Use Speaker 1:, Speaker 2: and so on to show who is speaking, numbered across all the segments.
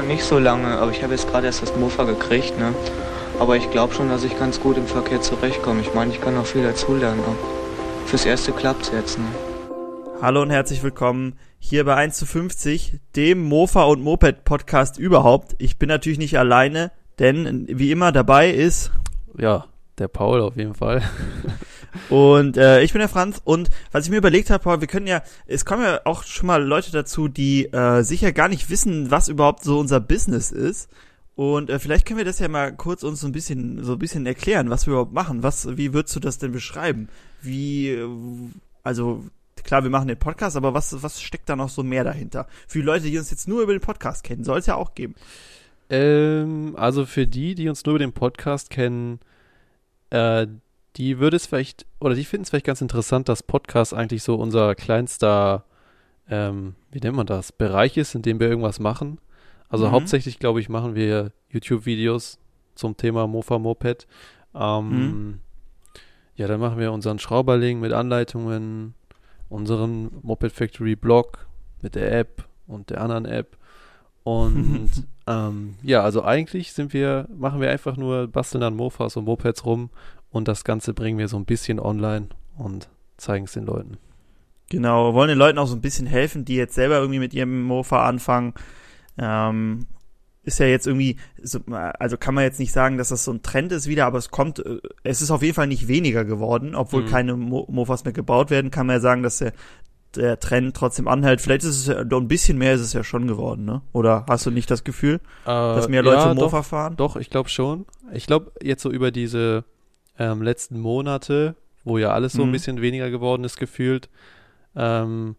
Speaker 1: noch nicht so lange, aber ich habe jetzt gerade erst das Mofa gekriegt, ne? Aber ich glaube schon, dass ich ganz gut im Verkehr zurechtkomme. Ich meine, ich kann noch viel dazulernen. Fürs Erste klappt's jetzt, ne?
Speaker 2: Hallo und herzlich willkommen hier bei 1 zu 50, dem Mofa und Moped Podcast überhaupt. Ich bin natürlich nicht alleine, denn wie immer dabei ist.
Speaker 3: Ja, der Paul auf jeden Fall.
Speaker 2: Und äh, ich bin der Franz und was ich mir überlegt habe, Paul, wir können ja, es kommen ja auch schon mal Leute dazu, die äh, sicher gar nicht wissen, was überhaupt so unser Business ist. Und äh, vielleicht können wir das ja mal kurz uns so ein bisschen so ein bisschen erklären, was wir überhaupt machen. Was, wie würdest du das denn beschreiben? Wie, äh, also klar, wir machen den Podcast, aber was, was steckt da noch so mehr dahinter? Für die Leute, die uns jetzt nur über den Podcast kennen, soll es ja auch geben.
Speaker 3: Ähm, also für die, die uns nur über den Podcast kennen, äh, die würde es vielleicht, oder die finden es vielleicht ganz interessant, dass Podcast eigentlich so unser kleinster, ähm, wie nennt man das, Bereich ist, in dem wir irgendwas machen. Also mhm. hauptsächlich, glaube ich, machen wir YouTube-Videos zum Thema Mofa Moped. Ähm, mhm. Ja, dann machen wir unseren Schrauberling mit Anleitungen, unseren Moped Factory Blog mit der App und der anderen App. Und ähm, ja, also eigentlich sind wir, machen wir einfach nur, basteln an Mofas und Mopeds rum und das Ganze bringen wir so ein bisschen online und zeigen es den Leuten.
Speaker 2: Genau, wir wollen den Leuten auch so ein bisschen helfen, die jetzt selber irgendwie mit ihrem Mofa anfangen. Ähm, ist ja jetzt irgendwie, also kann man jetzt nicht sagen, dass das so ein Trend ist wieder, aber es kommt, äh, es ist auf jeden Fall nicht weniger geworden, obwohl mhm. keine Mo Mofas mehr gebaut werden, kann man ja sagen, dass der, der Trend trotzdem anhält. Vielleicht ist es ja, doch ein bisschen mehr ist es ja schon geworden, ne? Oder hast du nicht das Gefühl, äh, dass mehr Leute ja, Mofa
Speaker 3: doch,
Speaker 2: fahren?
Speaker 3: Doch, ich glaube schon. Ich glaube, jetzt so über diese ähm, letzten Monate, wo ja alles so mhm. ein bisschen weniger geworden ist, gefühlt, ähm,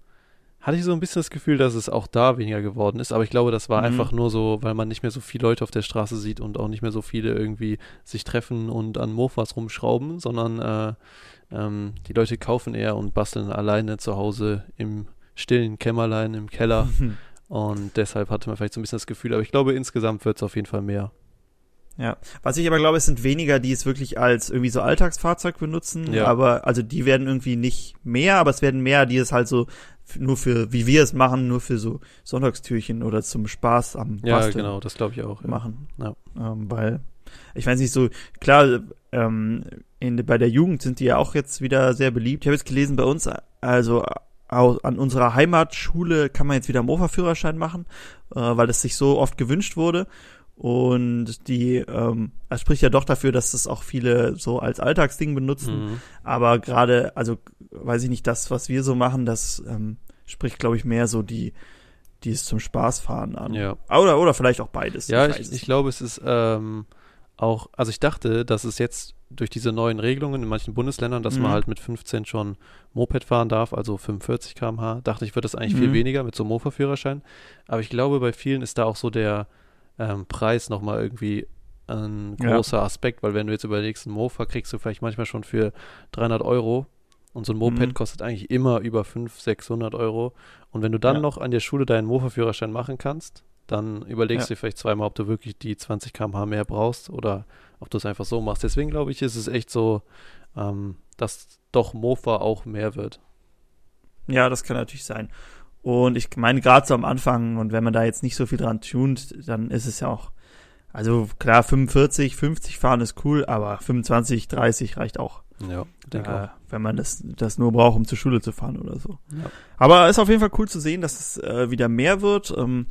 Speaker 3: hatte ich so ein bisschen das Gefühl, dass es auch da weniger geworden ist. Aber ich glaube, das war mhm. einfach nur so, weil man nicht mehr so viele Leute auf der Straße sieht und auch nicht mehr so viele irgendwie sich treffen und an Mofas rumschrauben, sondern äh, ähm, die Leute kaufen eher und basteln alleine zu Hause im stillen Kämmerlein, im Keller. und deshalb hatte man vielleicht so ein bisschen das Gefühl, aber ich glaube, insgesamt wird es auf jeden Fall mehr.
Speaker 2: Ja, was ich aber glaube, es sind weniger, die es wirklich als irgendwie so Alltagsfahrzeug benutzen, ja. aber also die werden irgendwie nicht mehr, aber es werden mehr, die es halt so nur für, wie wir es machen, nur für so Sonntagstürchen oder zum Spaß am
Speaker 3: Ja, Basteln genau, das glaube ich auch.
Speaker 2: Ja. Machen. Ja. Ähm, weil, ich weiß nicht so, klar, ähm, in, bei der Jugend sind die ja auch jetzt wieder sehr beliebt. Ich habe jetzt gelesen, bei uns, also an unserer Heimatschule kann man jetzt wieder Mofa-Führerschein machen, äh, weil das sich so oft gewünscht wurde. Und die, ähm, das spricht ja doch dafür, dass das auch viele so als Alltagsding benutzen. Mhm. Aber gerade, also weiß ich nicht, das, was wir so machen, das ähm, spricht, glaube ich, mehr so die, die es zum Spaß fahren an.
Speaker 3: Ja.
Speaker 2: Oder, oder vielleicht auch beides.
Speaker 3: Ja, ich, ich, ich glaube, es ist ähm, auch, also ich dachte, dass es jetzt durch diese neuen Regelungen in manchen Bundesländern, dass mhm. man halt mit 15 schon Moped fahren darf, also 45 km/h, dachte ich, wird das eigentlich mhm. viel weniger mit so einem Mofa-Führerschein. Aber ich glaube, bei vielen ist da auch so der, ähm, Preis nochmal irgendwie ein großer ja. Aspekt, weil wenn du jetzt überlegst, ein Mofa kriegst du vielleicht manchmal schon für 300 Euro und so ein Moped mhm. kostet eigentlich immer über 500, 600 Euro. Und wenn du dann ja. noch an der Schule deinen Mofa-Führerschein machen kannst, dann überlegst ja. du vielleicht zweimal, ob du wirklich die 20 km/h mehr brauchst oder ob du es einfach so machst. Deswegen glaube ich, ist es echt so, ähm, dass doch Mofa auch mehr wird.
Speaker 2: Ja, das kann natürlich sein. Und ich meine, gerade so am Anfang, und wenn man da jetzt nicht so viel dran tunt, dann ist es ja auch, also klar, 45, 50 fahren ist cool, aber 25, 30 reicht auch.
Speaker 3: Ja, denke
Speaker 2: äh, auch. Wenn man das, das nur braucht, um zur Schule zu fahren oder so. Ja. Aber ist auf jeden Fall cool zu sehen, dass es äh, wieder mehr wird. Ähm,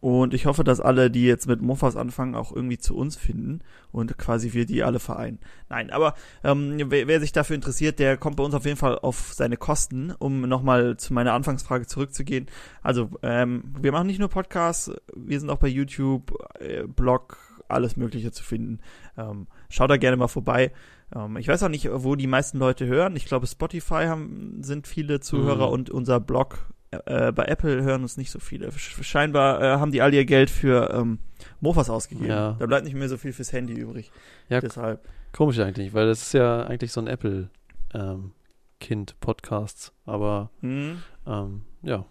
Speaker 2: und ich hoffe, dass alle, die jetzt mit Mofas anfangen, auch irgendwie zu uns finden und quasi wir die alle vereinen. Nein, aber ähm, wer, wer sich dafür interessiert, der kommt bei uns auf jeden Fall auf seine Kosten, um nochmal zu meiner Anfangsfrage zurückzugehen. Also, ähm, wir machen nicht nur Podcasts, wir sind auch bei YouTube, äh, Blog, alles Mögliche zu finden. Ähm, schaut da gerne mal vorbei. Ähm, ich weiß auch nicht, wo die meisten Leute hören. Ich glaube, Spotify haben, sind viele Zuhörer mhm. und unser Blog äh, bei Apple hören uns nicht so viele. Scheinbar äh, haben die all ihr Geld für ähm, Mofas ausgegeben. Ja. Da bleibt nicht mehr so viel fürs Handy übrig.
Speaker 3: Ja, Deshalb. Komisch eigentlich, weil das ist ja eigentlich so ein Apple ähm, Kind Podcast, aber mhm. ähm, ja.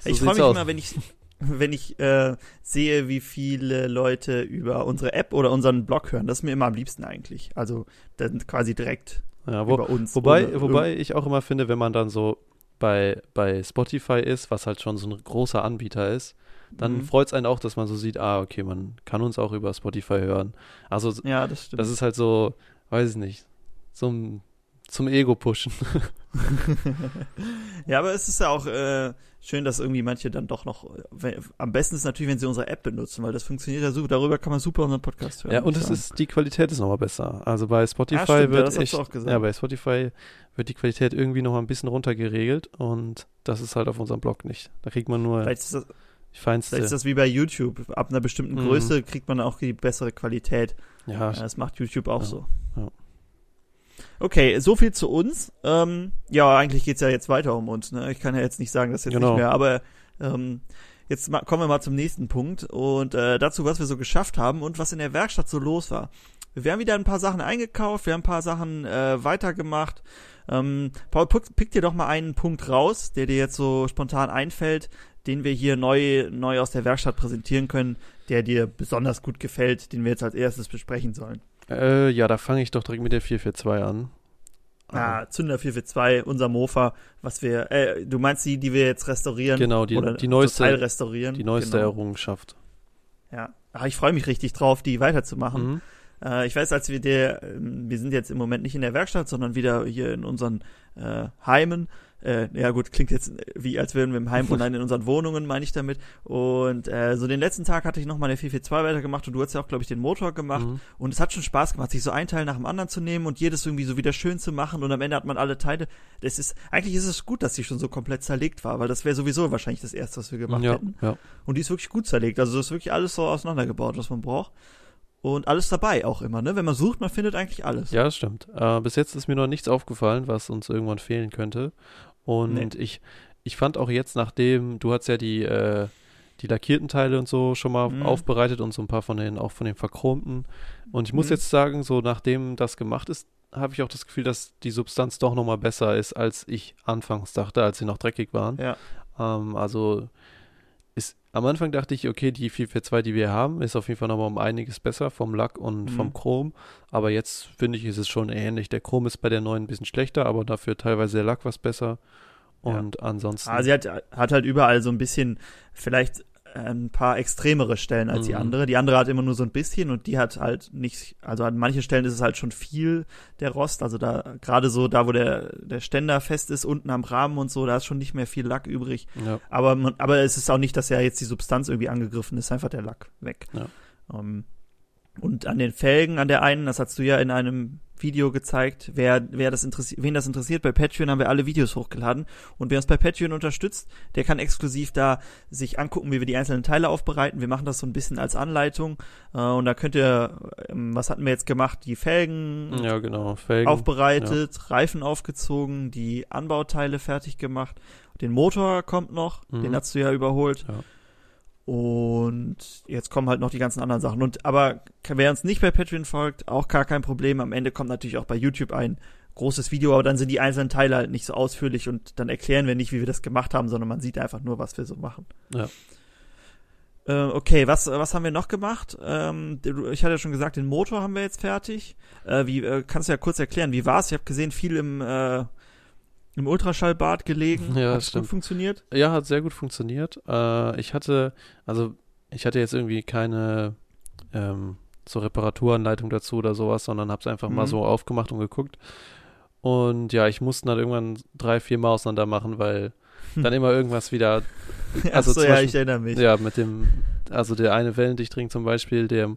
Speaker 2: So ich freue mich aus. immer, wenn ich wenn ich äh, sehe, wie viele Leute über unsere App oder unseren Blog hören. Das ist mir immer am liebsten eigentlich. Also dann quasi direkt
Speaker 3: ja, wo, über uns. Wobei, wobei ich auch immer finde, wenn man dann so bei, bei Spotify ist, was halt schon so ein großer Anbieter ist, dann
Speaker 2: Mhm.
Speaker 3: freut es einen auch, dass man so sieht, ah, okay, man kann uns auch über Spotify hören. Also
Speaker 2: Ja, das stimmt.
Speaker 3: das ist halt so, weiß ich nicht, zum, zum Ego-Pushen.
Speaker 2: ja, aber es ist ja auch äh, schön, dass irgendwie manche dann doch noch. Wenn, am besten ist natürlich, wenn sie unsere App benutzen, weil das funktioniert ja super. Darüber kann man super unseren Podcast hören.
Speaker 3: Ja, und es ist, die Qualität ist nochmal besser. Also bei Spotify
Speaker 2: stimmt, ja,
Speaker 3: wird
Speaker 2: das hast du
Speaker 3: echt,
Speaker 2: auch gesagt.
Speaker 3: ja, bei Spotify wird die Qualität irgendwie nochmal ein bisschen runtergeregelt und das ist halt auf unserem Blog nicht. Da kriegt man nur.
Speaker 2: Vielleicht ist, das,
Speaker 3: feinste.
Speaker 2: vielleicht ist das wie bei YouTube. Ab einer bestimmten
Speaker 3: Mhm.
Speaker 2: Größe kriegt man auch die bessere Qualität.
Speaker 3: ja,
Speaker 2: Ja, das macht YouTube auch
Speaker 3: Ja,
Speaker 2: so.
Speaker 3: ja.
Speaker 2: Okay, so viel zu uns. Ähm, ja, eigentlich geht's ja jetzt weiter um uns. Ne? Ich kann ja jetzt nicht sagen, dass jetzt
Speaker 3: Genau.
Speaker 2: nicht mehr, aber ähm, jetzt ma kommen wir mal zum nächsten Punkt und äh, dazu, was wir so geschafft haben und was in der Werkstatt so los war. Wir haben wieder ein paar Sachen eingekauft, wir haben ein paar Sachen äh, weitergemacht. Ähm, Paul, pick, pick dir doch mal einen Punkt raus, der dir jetzt so spontan einfällt, den wir hier neu, neu aus der Werkstatt präsentieren können, der dir besonders gut gefällt, den wir jetzt als erstes besprechen sollen.
Speaker 3: Äh, ja, da fange ich doch direkt mit der 442 an.
Speaker 2: Ah, Zünder 442, unser Mofa, was wir, äh, du meinst die, die wir jetzt restaurieren?
Speaker 3: Genau, die-
Speaker 2: oder
Speaker 3: die neueste-
Speaker 2: Teil restaurieren.
Speaker 3: die neueste
Speaker 2: genau.
Speaker 3: Errungenschaft.
Speaker 2: Ja. Ah, ich freue mich richtig drauf, die weiterzumachen.
Speaker 3: Mhm.
Speaker 2: Äh, ich weiß, als wir der, ähm, wir sind jetzt im Moment nicht in der Werkstatt, sondern wieder hier in unseren äh, Heimen. Äh, ja gut, klingt jetzt wie, als wären wir im Heim und nein, in unseren Wohnungen, meine ich damit. Und äh, so den letzten Tag hatte ich nochmal der 442 weitergemacht und du hast ja auch, glaube ich, den Motor gemacht.
Speaker 3: Mhm.
Speaker 2: Und es hat schon Spaß gemacht, sich so ein Teil nach dem anderen zu nehmen und jedes irgendwie so wieder schön zu machen und am Ende hat man alle Teile. Das ist, eigentlich ist es gut, dass die schon so komplett zerlegt war, weil das wäre sowieso wahrscheinlich das erste, was wir gemacht
Speaker 3: ja,
Speaker 2: hätten.
Speaker 3: ja.
Speaker 2: Und die ist wirklich gut zerlegt. Also das ist wirklich alles so auseinandergebaut, was man braucht. Und alles dabei auch immer, ne? Wenn man sucht, man findet eigentlich alles.
Speaker 3: Ja, das stimmt. Äh, bis jetzt ist mir noch nichts aufgefallen, was uns irgendwann fehlen könnte. Und
Speaker 2: Nee.
Speaker 3: ich, ich fand auch jetzt, nachdem, du hast ja die, äh, die lackierten Teile und so schon mal
Speaker 2: Mhm.
Speaker 3: aufbereitet und so ein paar von den, auch von den verchromten. Und ich muss
Speaker 2: Mhm.
Speaker 3: jetzt sagen, so nachdem das gemacht ist, habe ich auch das Gefühl, dass die Substanz doch nochmal besser ist, als ich anfangs dachte, als sie noch dreckig waren.
Speaker 2: Ja.
Speaker 3: Ähm, also am Anfang dachte ich, okay, die 442, die wir haben, ist auf jeden Fall nochmal um einiges besser vom Lack und
Speaker 2: Mhm.
Speaker 3: vom Chrom. Aber jetzt finde ich, ist es schon ähnlich. Der Chrom ist bei der neuen ein bisschen schlechter, aber dafür teilweise der Lack was besser.
Speaker 2: Ja.
Speaker 3: Und ansonsten.
Speaker 2: Ah, sie hat, hat halt überall so ein bisschen, vielleicht ein paar extremere Stellen als die
Speaker 3: Mhm.
Speaker 2: andere. Die andere hat immer nur so ein bisschen und die hat halt nicht, also an manchen Stellen ist es halt schon viel, der Rost. Also da, gerade so da, wo der, der Ständer fest ist, unten am Rahmen und so, da ist schon nicht mehr viel Lack übrig.
Speaker 3: ja.
Speaker 2: Aber, man, aber es ist auch nicht, dass ja jetzt die Substanz irgendwie angegriffen ist, einfach der Lack weg.
Speaker 3: Ja.
Speaker 2: Ähm, und an den Felgen, an der einen, das hast du ja in einem Video gezeigt, wer, wer das interessiert, wen das interessiert, bei Patreon haben wir alle Videos hochgeladen. Und wer uns bei Patreon unterstützt, der kann exklusiv da sich angucken, wie wir die einzelnen Teile aufbereiten. Wir machen das so ein bisschen als Anleitung. Äh, und da könnt ihr, ähm, was hatten wir jetzt gemacht? Die Felgen
Speaker 3: ja, genau. Felgen.
Speaker 2: aufbereitet, Reifen aufgezogen, die Anbauteile fertig gemacht. Den Motor kommt noch,
Speaker 3: Mhm.
Speaker 2: den hast du ja überholt.
Speaker 3: Ja.
Speaker 2: Und jetzt kommen halt noch die ganzen anderen Sachen. Und aber wer uns nicht bei Patreon folgt, auch gar kein Problem. Am Ende kommt natürlich auch bei YouTube ein großes Video, aber dann sind die einzelnen Teile halt nicht so ausführlich und dann erklären wir nicht, wie wir das gemacht haben, sondern man sieht einfach nur, was wir so machen.
Speaker 3: Ja.
Speaker 2: Äh, okay, was, was haben wir noch gemacht? Ähm, ich hatte ja schon gesagt, den Motor haben wir jetzt fertig. Äh, wie, äh, kannst du ja kurz erklären, wie war's? Ich habe gesehen, viel im, äh, im Ultraschallbad gelegen.
Speaker 3: Ja,
Speaker 2: Hat's
Speaker 3: stimmt.
Speaker 2: gut funktioniert.
Speaker 3: Ja, hat sehr gut funktioniert. Äh, ich hatte, also ich hatte jetzt irgendwie keine ähm, so Reparaturanleitung dazu oder sowas, sondern habe es einfach mal
Speaker 2: Mhm.
Speaker 3: so aufgemacht und geguckt. Und ja, ich musste dann irgendwann drei, vier Mal auseinander machen, weil dann immer irgendwas wieder, Also
Speaker 2: Achso, ja,
Speaker 3: Beispiel-
Speaker 2: ich erinnere mich.
Speaker 3: ja, mit dem, also der eine Wellendichtring zum Beispiel, der,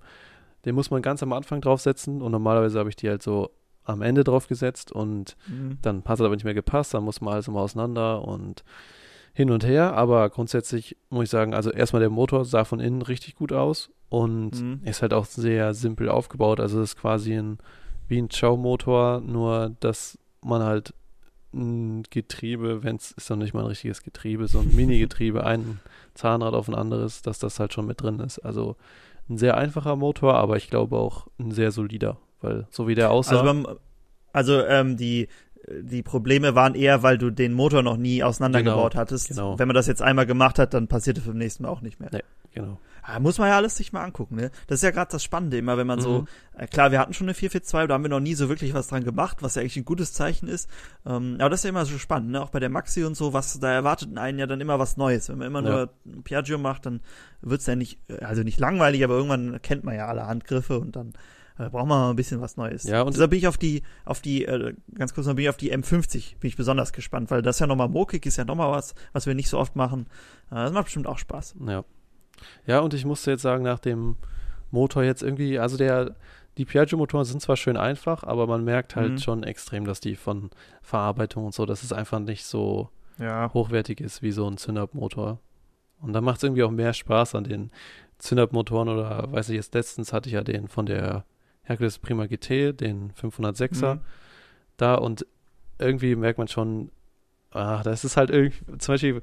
Speaker 3: den muss man ganz am Anfang draufsetzen und normalerweise habe ich die halt so am Ende draufgesetzt und
Speaker 2: Mhm.
Speaker 3: dann hat es aber nicht mehr gepasst, dann muss man alles immer auseinander und hin und her. Aber grundsätzlich muss ich sagen, also erstmal der Motor sah von innen richtig gut aus und
Speaker 2: Mhm.
Speaker 3: ist halt auch sehr simpel aufgebaut. Also es ist quasi ein, wie ein Chow-Motor, nur dass man halt ein Getriebe, wenn es ist noch nicht mal ein richtiges Getriebe, so ein Mini-Getriebe, ein Zahnrad auf ein anderes, dass das halt schon mit drin ist. Also ein sehr einfacher Motor, aber ich glaube auch ein sehr solider, weil so wie der aussah.
Speaker 2: Also, beim, also ähm, die, die Probleme waren eher, weil du den Motor noch nie auseinandergebaut
Speaker 3: Genau,
Speaker 2: hattest.
Speaker 3: genau.
Speaker 2: Wenn man das jetzt einmal gemacht hat, dann passiert es beim nächsten Mal auch nicht mehr.
Speaker 3: Nee, genau.
Speaker 2: Ah, muss man ja alles sich mal angucken, ne? Das ist ja gerade das Spannende immer, wenn man so,
Speaker 3: Mhm.
Speaker 2: äh, klar, wir hatten schon eine 442, da haben wir noch nie so wirklich was dran gemacht, was ja eigentlich ein gutes Zeichen ist. Ähm, aber das ist ja immer so spannend, ne? Auch bei der Maxi und so, was, da erwartet einen ja dann immer was Neues. Wenn man immer nur Piaggio macht, dann wird's ja nicht, äh, also nicht langweilig, aber irgendwann kennt man ja alle Handgriffe und dann äh, braucht man mal ein bisschen was Neues.
Speaker 3: Ja, und-
Speaker 2: deshalb bin ich auf die, auf die, äh, ganz kurz noch, bin ich auf die M50, bin ich besonders gespannt, weil das ja nochmal Mokik ist ja nochmal was, was wir nicht so oft machen. Äh, das macht bestimmt auch Spaß.
Speaker 3: Ja. Ja, und ich musste jetzt sagen, nach dem Motor jetzt irgendwie, also der, die Piaggio-Motoren sind zwar schön einfach, aber man merkt halt
Speaker 2: Mhm.
Speaker 3: schon extrem, dass die von Verarbeitung und so, dass es einfach nicht so
Speaker 2: Ja.
Speaker 3: hochwertig ist wie so ein Zündab-Motor. Und dann macht es irgendwie auch mehr Spaß an den Zündab-Motoren oder weiß ich jetzt, letztens hatte ich ja den von der Hercules Prima GT, den 506er
Speaker 2: Mhm.
Speaker 3: da und irgendwie merkt man schon, ah, das ist halt irgendwie, zum Beispiel,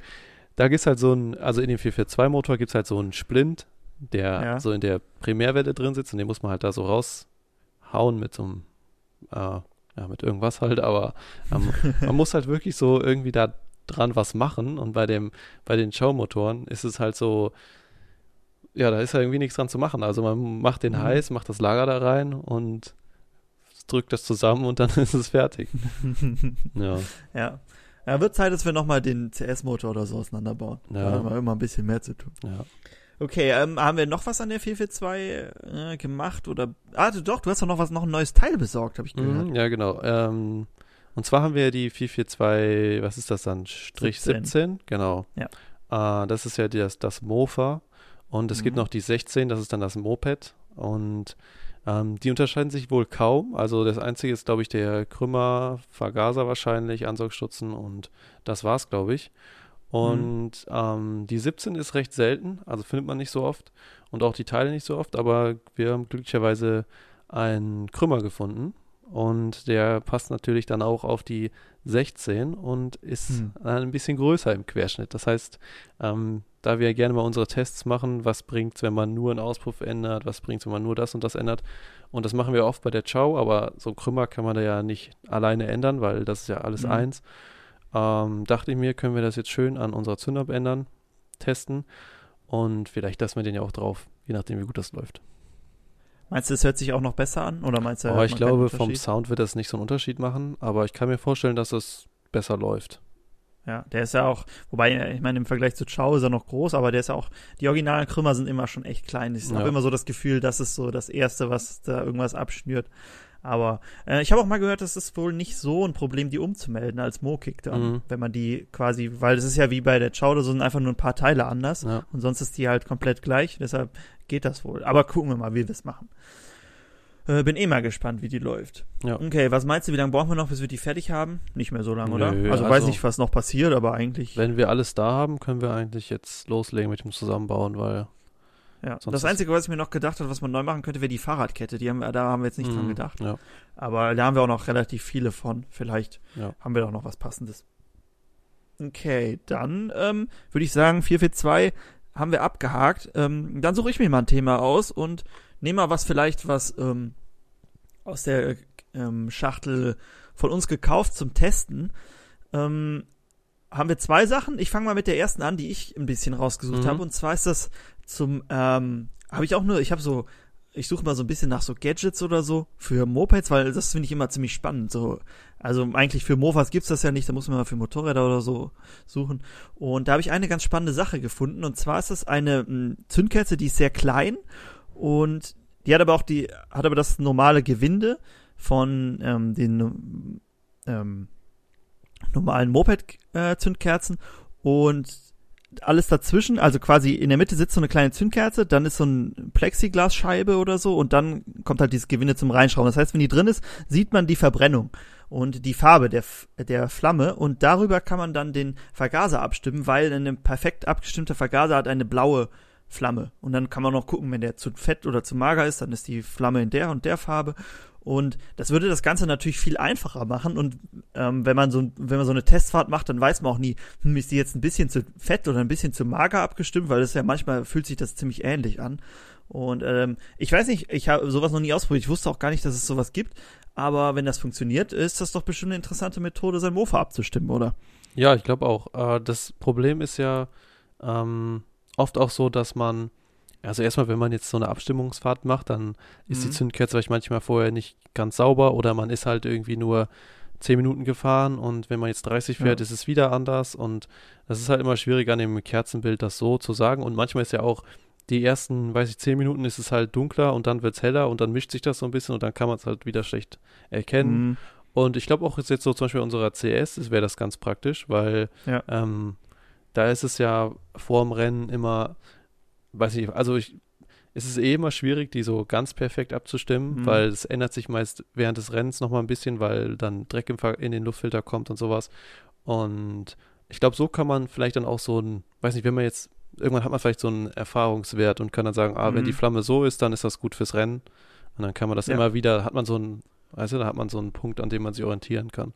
Speaker 3: da gibt es halt so ein, also in dem 442-Motor gibt es halt so einen Splint, der
Speaker 2: Ja.
Speaker 3: so in der Primärwelle drin sitzt und den muss man halt da so raushauen mit so einem, äh, ja, mit irgendwas halt, aber ähm, man muss halt wirklich so irgendwie da dran was machen und bei dem, bei den Showmotoren ist es halt so, ja, da ist ja irgendwie nichts dran zu machen. Also man macht den
Speaker 2: Mhm.
Speaker 3: heiß, macht das Lager da rein und drückt das zusammen und dann ist es fertig. Ja.
Speaker 2: Ja. Ja, wird Zeit, dass wir nochmal den CS-Motor oder so auseinanderbauen.
Speaker 3: Ja.
Speaker 2: Da haben wir immer ein bisschen mehr zu tun.
Speaker 3: Ja.
Speaker 2: Okay, ähm, haben wir noch was an der 442 äh, gemacht oder Ah, du, doch, du hast doch noch was noch ein neues Teil besorgt, habe ich gehört.
Speaker 3: Mhm, ja, genau. Ähm, und zwar haben wir die 442, was ist das dann? Strich
Speaker 2: 17.
Speaker 3: 17, genau.
Speaker 2: Ja.
Speaker 3: Äh, das ist ja das, das Mofa. Und es gibt
Speaker 2: Mhm.
Speaker 3: noch die 16, das ist dann das Moped. Und ähm, die unterscheiden sich wohl kaum. Also das einzige ist, glaube ich, der Krümmer, Vergaser wahrscheinlich, Ansaugstutzen und das war's, glaube ich. Und ähm, die 17 ist recht selten, also findet man nicht so oft und auch die Teile nicht so oft, aber wir haben glücklicherweise einen Krümmer gefunden und der passt natürlich dann auch auf die 16 und ist
Speaker 2: Hm.
Speaker 3: ein bisschen größer im Querschnitt. Das heißt, ähm, da wir gerne mal unsere Tests machen, was bringt's, wenn man nur einen Auspuff ändert, was bringt's, wenn man nur das und das ändert. Und das machen wir oft bei der Chow, aber so einen Krümmer kann man da ja nicht alleine ändern, weil das ist ja alles
Speaker 2: Mhm.
Speaker 3: eins. Ähm, dachte ich mir, können wir das jetzt schön an unserer Zündab ändern, testen und vielleicht lassen wir den ja auch drauf, je nachdem, wie gut das läuft.
Speaker 2: Meinst du, es hört sich auch noch besser an? Oder meinst du,
Speaker 3: aber
Speaker 2: hört
Speaker 3: ich glaube, vom? Sound wird das nicht so einen Unterschied machen, aber ich kann mir vorstellen, dass es besser läuft.
Speaker 2: Ja, der ist ja auch, wobei, äh, ich meine, im Vergleich zu Chow ist er noch groß, aber der ist ja auch, die originalen Krümmer sind immer schon echt klein. Ich habe
Speaker 3: Ja.
Speaker 2: immer so das Gefühl, das ist so das Erste, was da irgendwas abschnürt. Aber äh, ich habe auch mal gehört, es ist wohl nicht so ein Problem, die umzumelden als Mo-Kick dann,
Speaker 3: Mhm.
Speaker 2: wenn man die quasi, weil es ist ja wie bei der Chow, da sind einfach nur ein paar Teile anders
Speaker 3: Ja.
Speaker 2: und sonst ist die halt komplett gleich, deshalb geht das wohl. Aber gucken wir mal, wie wir es machen. Äh, bin eh mal gespannt, wie die läuft.
Speaker 3: Ja.
Speaker 2: Okay, was meinst du, wie lange brauchen wir noch, bis wir die fertig haben? Nicht mehr so lange, oder?
Speaker 3: Nö,
Speaker 2: Also, weiß
Speaker 3: also-
Speaker 2: nicht, was noch passiert, aber eigentlich.
Speaker 3: Wenn wir alles da haben, können wir eigentlich jetzt loslegen mit dem Zusammenbauen, weil
Speaker 2: Ja. Das Einzige, was ich mir noch gedacht habe, was man neu machen könnte, wäre die Fahrradkette. Die haben wir, da haben wir jetzt nicht dran
Speaker 3: Mhm,
Speaker 2: gedacht.
Speaker 3: Ja,
Speaker 2: Aber da haben wir auch noch relativ viele von. Vielleicht
Speaker 3: Ja.
Speaker 2: haben wir doch noch was Passendes. Okay, dann ähm, würde ich sagen, 442 haben wir abgehakt. Ähm, dann suche ich mir mal ein Thema aus und nehme mal was vielleicht, was ähm, aus der ähm, Schachtel von uns gekauft zum Testen. Ähm, haben wir zwei Sachen. Ich fange mal mit der ersten an, die ich ein bisschen rausgesucht
Speaker 3: Mhm.
Speaker 2: habe. Und zwar ist das zum, ähm, habe ich auch nur, ich habe so, ich suche mal so ein bisschen nach so Gadgets oder so für Mopeds, weil das finde ich immer ziemlich spannend. So, also eigentlich für Mofas gibt's das ja nicht, da muss man mal für Motorräder oder so suchen. Und da habe ich eine ganz spannende Sache gefunden. Und zwar ist das eine m, Zündkerze, die ist sehr klein und die hat aber auch die, hat aber das normale Gewinde von ähm, den ähm, normalen Moped-Zündkerzen und alles dazwischen, also quasi in der Mitte sitzt so eine kleine Zündkerze, dann ist so ein Plexiglasscheibe oder so und dann kommt halt dieses Gewinde zum Reinschrauben. Das heißt, wenn die drin ist, sieht man die Verbrennung und die Farbe der, der Flamme und darüber kann man dann den Vergaser abstimmen, weil ein perfekt abgestimmter Vergaser hat eine blaue Flamme und dann kann man noch gucken, wenn der zu fett oder zu mager ist, dann ist die Flamme in der und der Farbe und das würde das Ganze natürlich viel einfacher machen. Und ähm, wenn man so wenn man so eine Testfahrt macht, dann weiß man auch nie, hm, ist die jetzt ein bisschen zu fett oder ein bisschen zu mager abgestimmt, weil das ja manchmal fühlt sich das ziemlich ähnlich an. Und ähm, ich weiß nicht, ich habe sowas noch nie ausprobiert. Ich wusste auch gar nicht, dass es sowas gibt. Aber wenn das funktioniert, ist das doch bestimmt eine interessante Methode, sein Mofa abzustimmen, oder?
Speaker 3: Ja, ich glaube auch. Äh, das Problem ist ja ähm, oft auch so, dass man, also erstmal, wenn man jetzt so eine Abstimmungsfahrt macht, dann ist die
Speaker 2: Mhm.
Speaker 3: Zündkerze vielleicht manchmal vorher nicht ganz sauber oder man ist halt irgendwie nur 10 Minuten gefahren und wenn man jetzt 30 fährt,
Speaker 2: Ja.
Speaker 3: ist es wieder anders und das ist halt immer schwierig an dem Kerzenbild, das so zu sagen und manchmal ist ja auch die ersten, weiß ich, 10 Minuten ist es halt dunkler und dann wird es heller und dann mischt sich das so ein bisschen und dann kann man es halt wieder schlecht erkennen.
Speaker 2: Mhm.
Speaker 3: Und ich glaube auch ist jetzt so zum Beispiel unserer CS, wäre das ganz praktisch, weil
Speaker 2: Ja.
Speaker 3: ähm, da ist es ja vorm Rennen immer, weiß ich, also ich, es ist eh immer schwierig, die so ganz perfekt abzustimmen,
Speaker 2: Mhm.
Speaker 3: weil es ändert sich meist während des Rennens nochmal ein bisschen, weil dann Dreck in den Luftfilter kommt und sowas. Und ich glaube, so kann man vielleicht dann auch so ein, weiß nicht, wenn man jetzt, irgendwann hat man vielleicht so einen Erfahrungswert und kann dann sagen, ah, wenn
Speaker 2: Mhm.
Speaker 3: die Flamme so ist, dann ist das gut fürs Rennen. Und dann kann man das
Speaker 2: Ja.
Speaker 3: immer wieder, hat man so einen, weißt du, da hat man so einen Punkt, an dem man sich orientieren kann.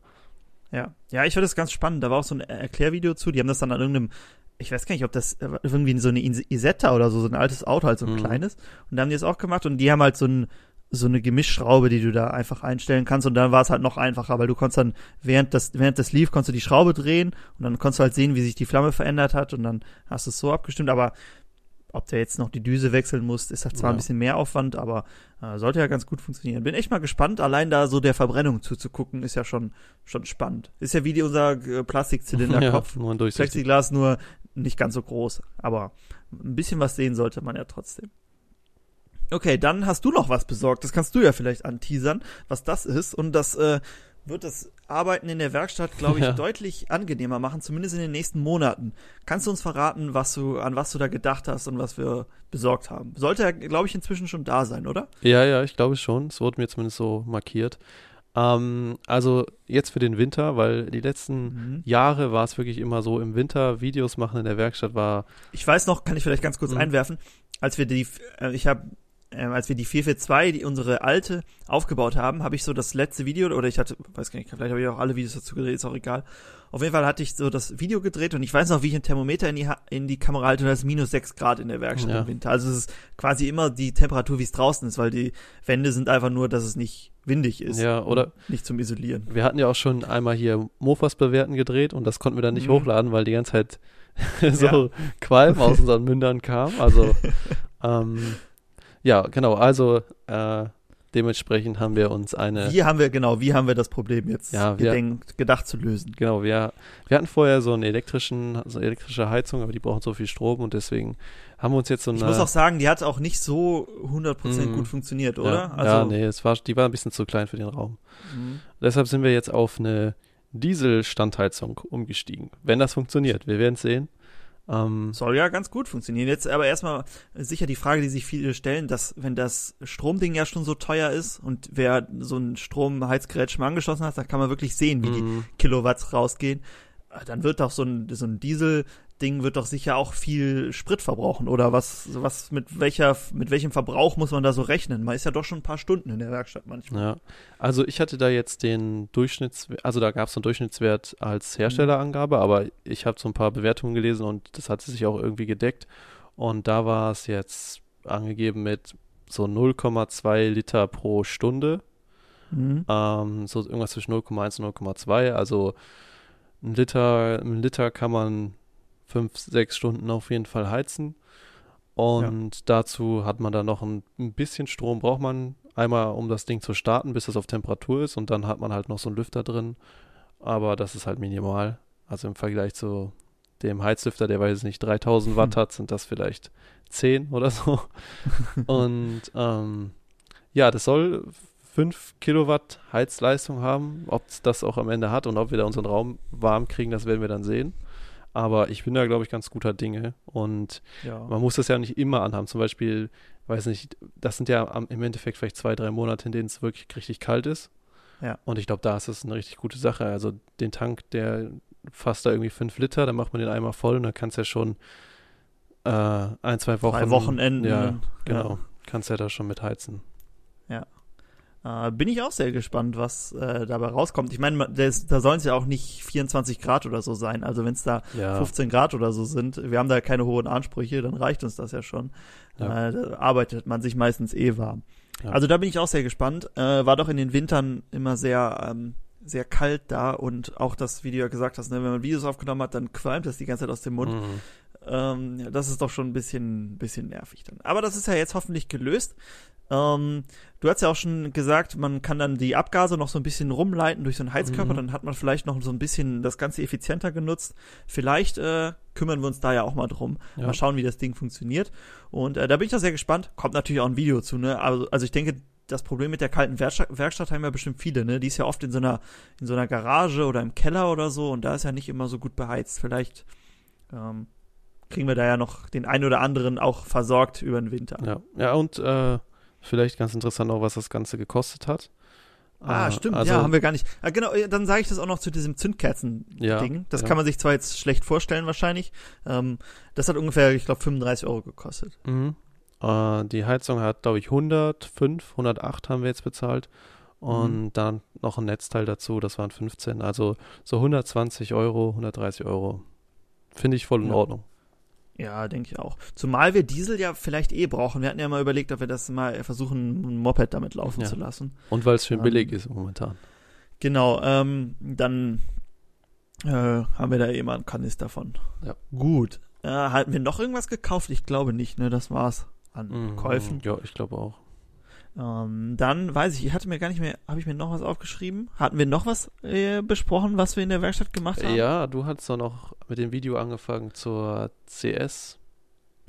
Speaker 2: Ja, ja, ich fand das ganz spannend. Da war auch so ein Erklärvideo zu. Die haben das dann an irgendeinem, ich weiß gar nicht, ob das äh, irgendwie so eine Is- Isetta oder so, so ein altes Auto, halt so ein
Speaker 3: Mhm.
Speaker 2: kleines. Und da haben die das auch gemacht und die haben halt so ein so eine Gemischschraube, die du da einfach einstellen kannst und dann war es halt noch einfacher, weil du konntest dann während das während das lief, konntest du die Schraube drehen und dann konntest du halt sehen, wie sich die Flamme verändert hat und dann hast du es so abgestimmt, aber ob der jetzt noch die Düse wechseln muss, ist halt zwar
Speaker 3: Ja.
Speaker 2: ein bisschen mehr Aufwand, aber äh, sollte ja ganz gut funktionieren. Bin echt mal gespannt, allein da so der Verbrennung zuzugucken, ist ja schon schon spannend. Ist ja wie die, unser äh, Plastikzylinderkopf.
Speaker 3: nur ein durchsichtig.
Speaker 2: Plexiglas nur nicht ganz so groß, aber ein bisschen was sehen sollte man ja trotzdem. Okay, dann hast du noch was besorgt. Das kannst du ja vielleicht anteasern, was das ist. Und das äh, wird das Arbeiten in der Werkstatt, glaube ich,
Speaker 3: Ja.
Speaker 2: deutlich angenehmer machen, zumindest in den nächsten Monaten. Kannst du uns verraten, was du, an was du da gedacht hast und was wir besorgt haben? Sollte ja, glaube ich, inzwischen schon da sein, oder?
Speaker 3: Ja, ja, ich glaube schon. Es wurde mir zumindest so markiert. Ähm, also jetzt für den Winter, weil die letzten
Speaker 2: Mhm.
Speaker 3: Jahre war es wirklich immer so, im Winter Videos machen in der Werkstatt war,
Speaker 2: Ich weiß noch, kann ich vielleicht ganz kurz
Speaker 3: Mhm.
Speaker 2: einwerfen, als wir die, äh, ich habe, äh, als wir die 442, die unsere alte aufgebaut haben, habe ich so das letzte Video oder ich hatte, weiß gar nicht, vielleicht habe ich auch alle Videos dazu gedreht, ist auch egal. Auf jeden Fall hatte ich so das Video gedreht und ich weiß noch, wie ich ein Thermometer in die, Ha- in die Kamera halte und das ist minus 6 Grad in der Werkstatt
Speaker 3: Ja.
Speaker 2: im Winter. Also es ist quasi immer die Temperatur, wie es draußen ist, weil die Wände sind einfach nur, dass es nicht windig ist.
Speaker 3: Ja, oder-
Speaker 2: Nicht zum Isolieren.
Speaker 3: wir hatten ja auch schon einmal hier Mofas bewerten gedreht und das konnten wir dann nicht
Speaker 2: Mhm.
Speaker 3: hochladen, weil die ganze Zeit so
Speaker 2: Ja.
Speaker 3: Qualm aus unseren Mündern kam. Also, ähm, ja, genau, also äh, dementsprechend haben wir uns eine.
Speaker 2: Wie haben wir, genau, wie haben wir das Problem jetzt
Speaker 3: Ja,
Speaker 2: gedenkt, gedacht zu lösen?
Speaker 3: Genau, wir, wir hatten vorher so einen elektrischen, so eine elektrische Heizung, aber die brauchen so viel Strom und deswegen haben wir uns jetzt so eine.
Speaker 2: Ich muss auch sagen, die hat auch nicht so 100%
Speaker 3: Mhm.
Speaker 2: gut funktioniert, oder? Also,
Speaker 3: Ja, ja, nee, es war, die war ein bisschen zu klein für den Raum.
Speaker 2: Mhm.
Speaker 3: Deshalb sind wir jetzt auf eine Dieselstandheizung umgestiegen. Wenn das funktioniert, wir werden es sehen. Ähm,
Speaker 2: Soll ja ganz gut funktionieren. Jetzt aber erstmal sicher die Frage, die sich viele stellen, dass wenn das Stromding ja schon so teuer ist und wer so ein Stromheizgerät schon mal angeschlossen hat, da kann man wirklich sehen, wie die
Speaker 3: mhm.
Speaker 2: Kilowatts rausgehen. Äh, Dann wird doch so ein, so ein Diesel-Ding wird doch sicher auch viel Sprit verbrauchen. Oder was, was mit welcher, mit welchem Verbrauch muss man da so rechnen? Man ist ja doch schon ein paar Stunden in der Werkstatt manchmal.
Speaker 3: Ja, also ich hatte da jetzt den Durchschnittswert, also da gab es einen Durchschnittswert als Herstellerangabe, aber ich habe so ein paar Bewertungen gelesen und das hat sich auch irgendwie gedeckt. Und da war es jetzt angegeben mit so 0,2 Liter pro Stunde,
Speaker 2: Mhm.
Speaker 3: ähm, so irgendwas zwischen 0,1 und 0,2. Also ein Liter, ein Liter kann man fünf, sechs Stunden auf jeden Fall heizen. Und dazu hat man dann noch ein, ein bisschen Strom, braucht man einmal, um das Ding zu starten, bis es auf Temperatur ist. Und dann hat man halt noch so einen Lüfter drin. Aber das ist halt minimal. Also im Vergleich zu dem Heizlüfter, der weiß ich nicht 3000 Watt
Speaker 2: Hm.
Speaker 3: hat, sind das vielleicht 10 oder so. Und ähm, ja, das soll 5 Kilowatt Heizleistung haben. Ob es das auch am Ende hat und ob wir da unseren Raum warm kriegen, das werden wir dann sehen. Aber ich bin da, glaube ich, ganz guter Dinge. Und
Speaker 2: Ja.
Speaker 3: man muss das ja nicht immer anhaben. Zum Beispiel, weiß nicht, das sind ja am, im Endeffekt vielleicht zwei, drei Monate, in denen es wirklich richtig kalt ist.
Speaker 2: Ja.
Speaker 3: Und ich glaube, da ist es eine richtig gute Sache. Also den Tank, der fasst da irgendwie fünf Liter, dann macht man den einmal voll und dann kannst du ja schon äh, ein, zwei Wochen.
Speaker 2: Drei Wochenenden.
Speaker 3: Ja, genau. Kannst ja da schon mit heizen.
Speaker 2: Äh, bin ich auch sehr gespannt, was äh, dabei rauskommt. Ich meine, da sollen es ja auch nicht 24 Grad oder so sein. Also wenn es da
Speaker 3: Ja.
Speaker 2: 15 Grad oder so sind, wir haben da keine hohen Ansprüche, dann reicht uns das ja schon.
Speaker 3: Ja.
Speaker 2: Äh, da arbeitet man sich meistens eh warm. Ja. Also da bin ich auch sehr gespannt. Äh, war doch in den Wintern immer sehr, ähm, sehr kalt da und auch das, wie du ja gesagt hast, ne, wenn man Videos aufgenommen hat, dann qualmt das die ganze Zeit aus dem Mund. Mhm. Ähm, das ist doch schon ein bisschen, bisschen nervig dann. Aber das ist ja jetzt hoffentlich gelöst. Ähm, du hast ja auch schon gesagt, man kann dann die Abgase noch so ein bisschen rumleiten durch so einen Heizkörper, mhm. dann hat man vielleicht noch so ein bisschen das Ganze effizienter genutzt. Vielleicht äh, kümmern wir uns da ja auch mal drum. Ja. Mal schauen, wie das Ding funktioniert. Und äh, da bin ich doch sehr gespannt. Kommt natürlich auch ein Video zu, ne? Also, also ich denke, das Problem mit der kalten Werkstatt, Werkstatt haben ja bestimmt viele, ne? Die ist ja oft in so einer, in so einer Garage oder im Keller oder so und da ist ja nicht immer so gut beheizt. Vielleicht ähm, kriegen wir da ja noch den einen oder anderen auch versorgt über den Winter.
Speaker 3: Ja, ja und äh, Vielleicht ganz interessant auch, was das Ganze gekostet hat.
Speaker 2: Ah, äh, stimmt, also, ja, haben wir gar nicht. Ah, genau, dann sage ich das auch noch zu diesem Zündkerzen-Ding. Ja, das ja. kann man sich zwar jetzt schlecht vorstellen wahrscheinlich. Ähm, das hat ungefähr, ich glaube, 35 Euro gekostet.
Speaker 3: Mhm. Äh, die Heizung hat, glaube ich, 105, 108 haben wir jetzt bezahlt. Und mhm. dann noch ein Netzteil dazu, das waren 15. Also so 120 Euro, 130 Euro. Finde ich voll in ja. Ordnung.
Speaker 2: Ja, denke ich auch. Zumal wir Diesel ja vielleicht eh brauchen. Wir hatten ja mal überlegt, ob wir das mal versuchen, ein Moped damit laufen ja. zu lassen.
Speaker 3: Und weil es schön ähm, billig ist momentan.
Speaker 2: Genau, ähm, dann äh, haben wir da eh mal einen Kanister von. Ja. Gut. Äh, hatten wir noch irgendwas gekauft? Ich glaube nicht, ne? Das war's an mhm, Käufen.
Speaker 3: Ja, ich glaube auch.
Speaker 2: Ähm, dann weiß ich, ich hatte mir gar nicht mehr, habe ich mir noch was aufgeschrieben? Hatten wir noch was äh, besprochen, was wir in der Werkstatt gemacht haben?
Speaker 3: Ja, du hast doch noch mit dem Video angefangen zur CS.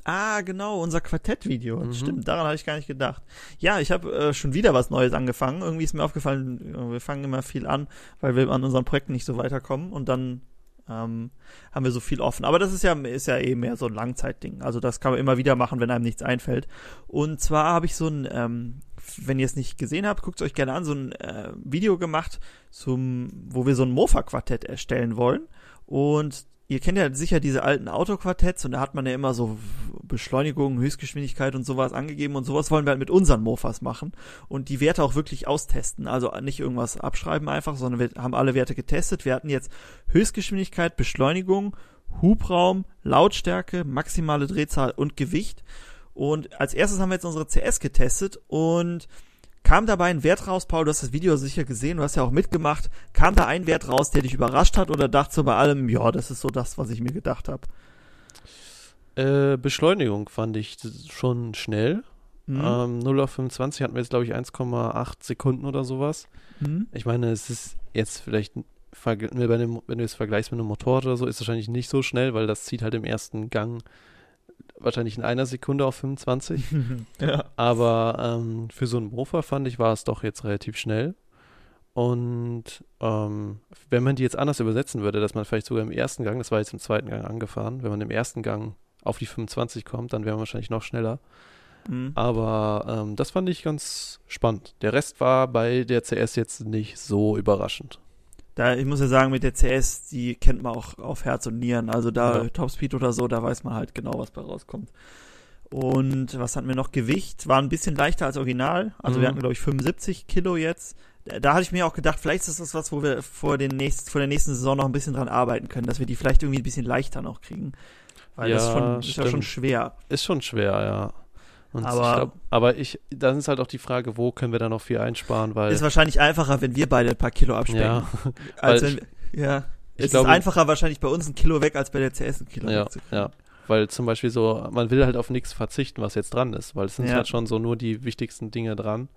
Speaker 2: Ah, genau, unser Quartett-Video. Mhm. Stimmt, daran habe ich gar nicht gedacht. Ja, ich habe äh, schon wieder was Neues angefangen. Irgendwie ist mir aufgefallen, wir fangen immer viel an, weil wir an unseren Projekten nicht so weiterkommen und dann ähm, haben wir so viel offen. Aber das ist ja, ist ja eh mehr so ein Langzeitding. Also das kann man immer wieder machen, wenn einem nichts einfällt. Und zwar habe ich so ein, ähm, wenn ihr es nicht gesehen habt, guckt es euch gerne an, so ein äh, Video gemacht, zum, wo wir so ein Mofa-Quartett erstellen wollen. Und ihr kennt ja sicher diese alten Autoquartetts und da hat man ja immer so Beschleunigung, Höchstgeschwindigkeit und sowas angegeben und sowas wollen wir halt mit unseren Mofas machen und die Werte auch wirklich austesten. Also nicht irgendwas abschreiben einfach, sondern wir haben alle Werte getestet. Wir hatten jetzt Höchstgeschwindigkeit, Beschleunigung, Hubraum, Lautstärke, maximale Drehzahl und Gewicht. Und als erstes haben wir jetzt unsere CS getestet und kam dabei ein Wert raus, Paul, du hast das Video sicher gesehen, du hast ja auch mitgemacht, kam da ein Wert raus, der dich überrascht hat oder dachtest du bei allem, ja, das ist so das, was ich mir gedacht habe?
Speaker 3: Äh, Beschleunigung fand ich schon schnell. Mhm. Ähm, 0 auf 25 hatten wir jetzt, glaube ich, 1,8 Sekunden oder sowas. Mhm. Ich meine, es ist jetzt vielleicht, wenn du es vergleichst mit einem Motorrad oder so, ist es wahrscheinlich nicht so schnell, weil das zieht halt im ersten Gang wahrscheinlich in einer Sekunde auf 25. ja. Aber ähm, für so einen Mofa fand ich, war es doch jetzt relativ schnell. Und ähm, wenn man die jetzt anders übersetzen würde, dass man vielleicht sogar im ersten Gang, das war jetzt im zweiten Gang angefahren, wenn man im ersten Gang auf die 25 kommt, dann wäre man wahrscheinlich noch schneller. Mhm. Aber ähm, das fand ich ganz spannend. Der Rest war bei der CS jetzt nicht so überraschend
Speaker 2: da, ich muss ja sagen, mit der CS, die kennt man auch auf Herz und Nieren. Also da ja. Topspeed oder so, da weiß man halt genau, was bei rauskommt. Und was hatten wir noch? Gewicht war ein bisschen leichter als Original. Also mhm. wir hatten, glaube ich, 75 Kilo jetzt. Da hatte ich mir auch gedacht, vielleicht ist das was, wo wir vor, den nächsten, vor der nächsten Saison noch ein bisschen dran arbeiten können, dass wir die vielleicht irgendwie ein bisschen leichter noch kriegen. Weil ja, das ist, schon, ist ja schon schwer.
Speaker 3: Ist schon schwer, ja. Und aber, ich glaub, aber ich, dann ist halt auch die Frage, wo können wir da noch viel einsparen, weil.
Speaker 2: Ist wahrscheinlich einfacher, wenn wir beide ein paar Kilo abspecken. Ja. als wenn, ja. es glaube, ist einfacher wahrscheinlich bei uns ein Kilo weg, als bei der CS ein Kilo
Speaker 3: ja, Ja, weil zum Beispiel so, man will halt auf nichts verzichten, was jetzt dran ist, weil es sind ja. halt schon so nur die wichtigsten Dinge dran.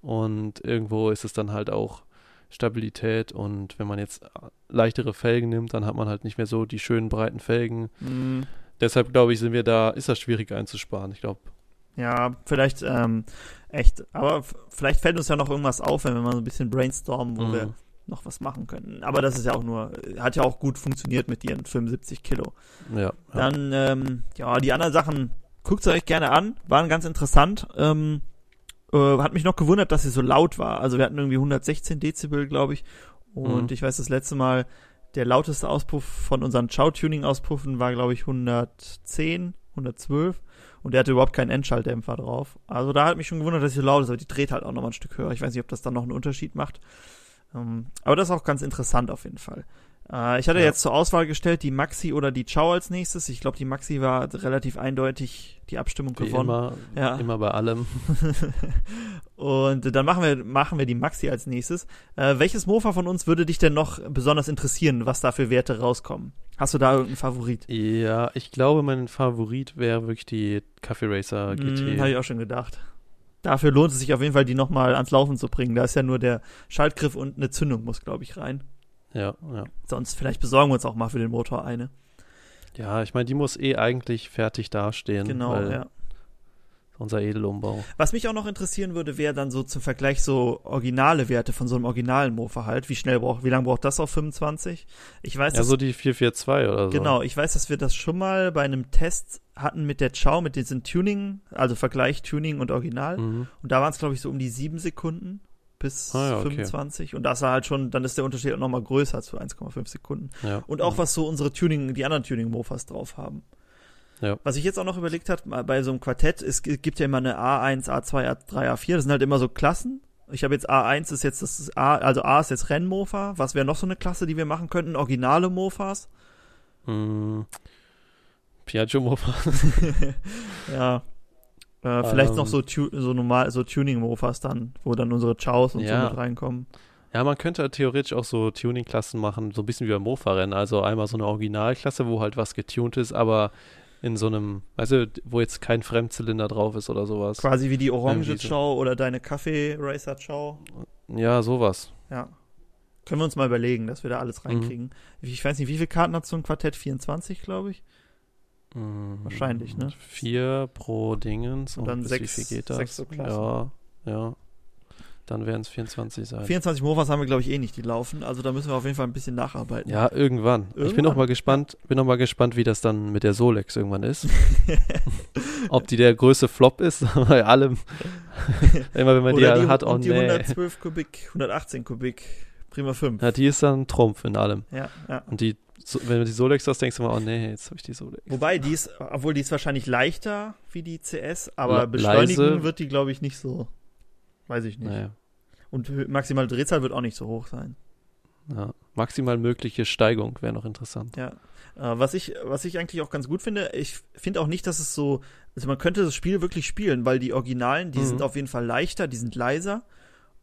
Speaker 3: Und irgendwo ist es dann halt auch Stabilität und wenn man jetzt leichtere Felgen nimmt, dann hat man halt nicht mehr so die schönen breiten Felgen. Mhm. Deshalb glaube ich, sind wir da, ist das schwierig einzusparen. Ich glaube,
Speaker 2: ja, vielleicht ähm, echt. Aber vielleicht fällt uns ja noch irgendwas auf, wenn wir mal so ein bisschen brainstormen, wo mhm. wir noch was machen können. Aber das ist ja auch nur, hat ja auch gut funktioniert mit ihren 75 Kilo. Ja. ja. Dann, ähm, ja, die anderen Sachen guckt euch gerne an, waren ganz interessant. Ähm, äh, hat mich noch gewundert, dass sie so laut war. Also wir hatten irgendwie 116 Dezibel, glaube ich. Und mhm. ich weiß, das letzte Mal der lauteste Auspuff von unseren Chow-Tuning-Auspuffen war, glaube ich, 110, 112. Und der hatte überhaupt keinen Endschalldämpfer drauf. Also da hat mich schon gewundert, dass sie so laut ist, aber die dreht halt auch noch mal ein Stück höher. Ich weiß nicht, ob das dann noch einen Unterschied macht. Ähm, aber das ist auch ganz interessant auf jeden Fall. Äh, ich hatte ja. jetzt zur Auswahl gestellt die Maxi oder die Chow als nächstes. Ich glaube, die Maxi war relativ eindeutig die Abstimmung
Speaker 3: Wie
Speaker 2: gewonnen.
Speaker 3: Immer, ja. immer bei allem.
Speaker 2: Und dann machen wir, machen wir die Maxi als nächstes. Äh, welches Mofa von uns würde dich denn noch besonders interessieren, was da für Werte rauskommen? Hast du da irgendeinen Favorit?
Speaker 3: Ja, ich glaube, mein Favorit wäre wirklich die Kaffee Racer GT.
Speaker 2: Hm, Habe ich auch schon gedacht. Dafür lohnt es sich auf jeden Fall, die nochmal ans Laufen zu bringen. Da ist ja nur der Schaltgriff und eine Zündung muss, glaube ich, rein.
Speaker 3: Ja, ja.
Speaker 2: Sonst vielleicht besorgen wir uns auch mal für den Motor eine.
Speaker 3: Ja, ich meine, die muss eh eigentlich fertig dastehen.
Speaker 2: Genau, ja.
Speaker 3: Unser Edelumbau.
Speaker 2: Was mich auch noch interessieren würde, wäre dann so zum Vergleich so originale Werte von so einem originalen Mofa halt. Wie schnell braucht, wie lange braucht das auf 25? Ich weiß,
Speaker 3: Ja,
Speaker 2: dass,
Speaker 3: so die 442 oder so.
Speaker 2: genau, ich weiß, dass wir das schon mal bei einem Test hatten mit der Chow, mit diesem Tuning, also Vergleich Tuning und Original.
Speaker 3: Mhm.
Speaker 2: Und da waren es, glaube ich, so um die sieben Sekunden bis
Speaker 3: Ah ja, okay.
Speaker 2: 25. Und das war halt schon, dann ist der Unterschied auch nochmal größer zu 1,5 Sekunden.
Speaker 3: Ja.
Speaker 2: Und auch was so unsere Tuning, die anderen Tuning-Mofas drauf haben.
Speaker 3: Ja.
Speaker 2: Was ich jetzt auch noch überlegt habe, bei so einem Quartett, es gibt ja immer eine A1, A2, A3, A4, das sind halt immer so Klassen. Ich habe jetzt A1 ist jetzt das A, also A ist jetzt Rennmofa. Was wäre noch so eine Klasse, die wir machen könnten? Originale Mofas.
Speaker 3: Mhm. Piaggio Mofa.
Speaker 2: ja. Äh, vielleicht
Speaker 3: Ähm.
Speaker 2: noch so, tu so normal, so Tuning-Mofas dann, wo dann unsere Chows und
Speaker 3: Ja.
Speaker 2: so mit reinkommen.
Speaker 3: Ja, man könnte theoretisch auch so Tuning-Klassen machen, so ein bisschen wie beim Mofa-Rennen. Also einmal so eine Originalklasse, wo halt was getuned ist, aber in so einem, weißt du, wo jetzt kein Fremdzylinder drauf ist oder sowas.
Speaker 2: Quasi wie die Orange
Speaker 3: Irgendwie so.
Speaker 2: Chow oder deine Kaffee-Racer Chow.
Speaker 3: Ja, sowas.
Speaker 2: Ja. Können wir uns mal überlegen, dass wir da alles
Speaker 3: Mhm.
Speaker 2: reinkriegen. Ich weiß nicht, wie viele Karten hat so ein Quartett? 24, glaube ich.
Speaker 3: Mhm.
Speaker 2: Wahrscheinlich, ne?
Speaker 3: Vier pro Dingens
Speaker 2: Und dann
Speaker 3: bis
Speaker 2: sechs-
Speaker 3: wie viel geht das?
Speaker 2: sechs so.
Speaker 3: Ja, ja. Dann werden es 24 sein.
Speaker 2: 24 Mofas haben wir, glaube ich, eh nicht, die laufen. Also da müssen wir auf jeden Fall ein bisschen nacharbeiten.
Speaker 3: Ja, irgendwann. Ich bin
Speaker 2: Irgendwann.
Speaker 3: noch mal gespannt, bin noch mal gespannt, wie das dann mit der Solex irgendwann ist. Ob die der größte Flop ist, bei allem. Immer wenn man die,
Speaker 2: Oder die,
Speaker 3: hat, oh
Speaker 2: und die
Speaker 3: nee.
Speaker 2: 112 Kubik, 118 Kubik, Prima 5.
Speaker 3: Ja, die ist dann ein Trumpf in allem.
Speaker 2: Ja, ja.
Speaker 3: Und die, so, wenn du die Solex hast, denkst du mal, oh nee, jetzt habe ich die Solex.
Speaker 2: Wobei, die ist, obwohl die ist wahrscheinlich leichter wie die CS, aber
Speaker 3: Le-
Speaker 2: beschleunigen
Speaker 3: leise.
Speaker 2: wird die, glaube ich, nicht so. Weiß ich nicht.
Speaker 3: Naja,
Speaker 2: Und maximale Drehzahl wird auch nicht so hoch sein.
Speaker 3: ja. Maximal mögliche Steigung wäre noch interessant.
Speaker 2: Ja. Äh, was ich, was ich eigentlich auch ganz gut finde, ich finde auch nicht, dass es so, also man könnte das Spiel wirklich spielen, weil die Originalen, die
Speaker 3: Mhm.
Speaker 2: sind auf jeden Fall leichter, die sind leiser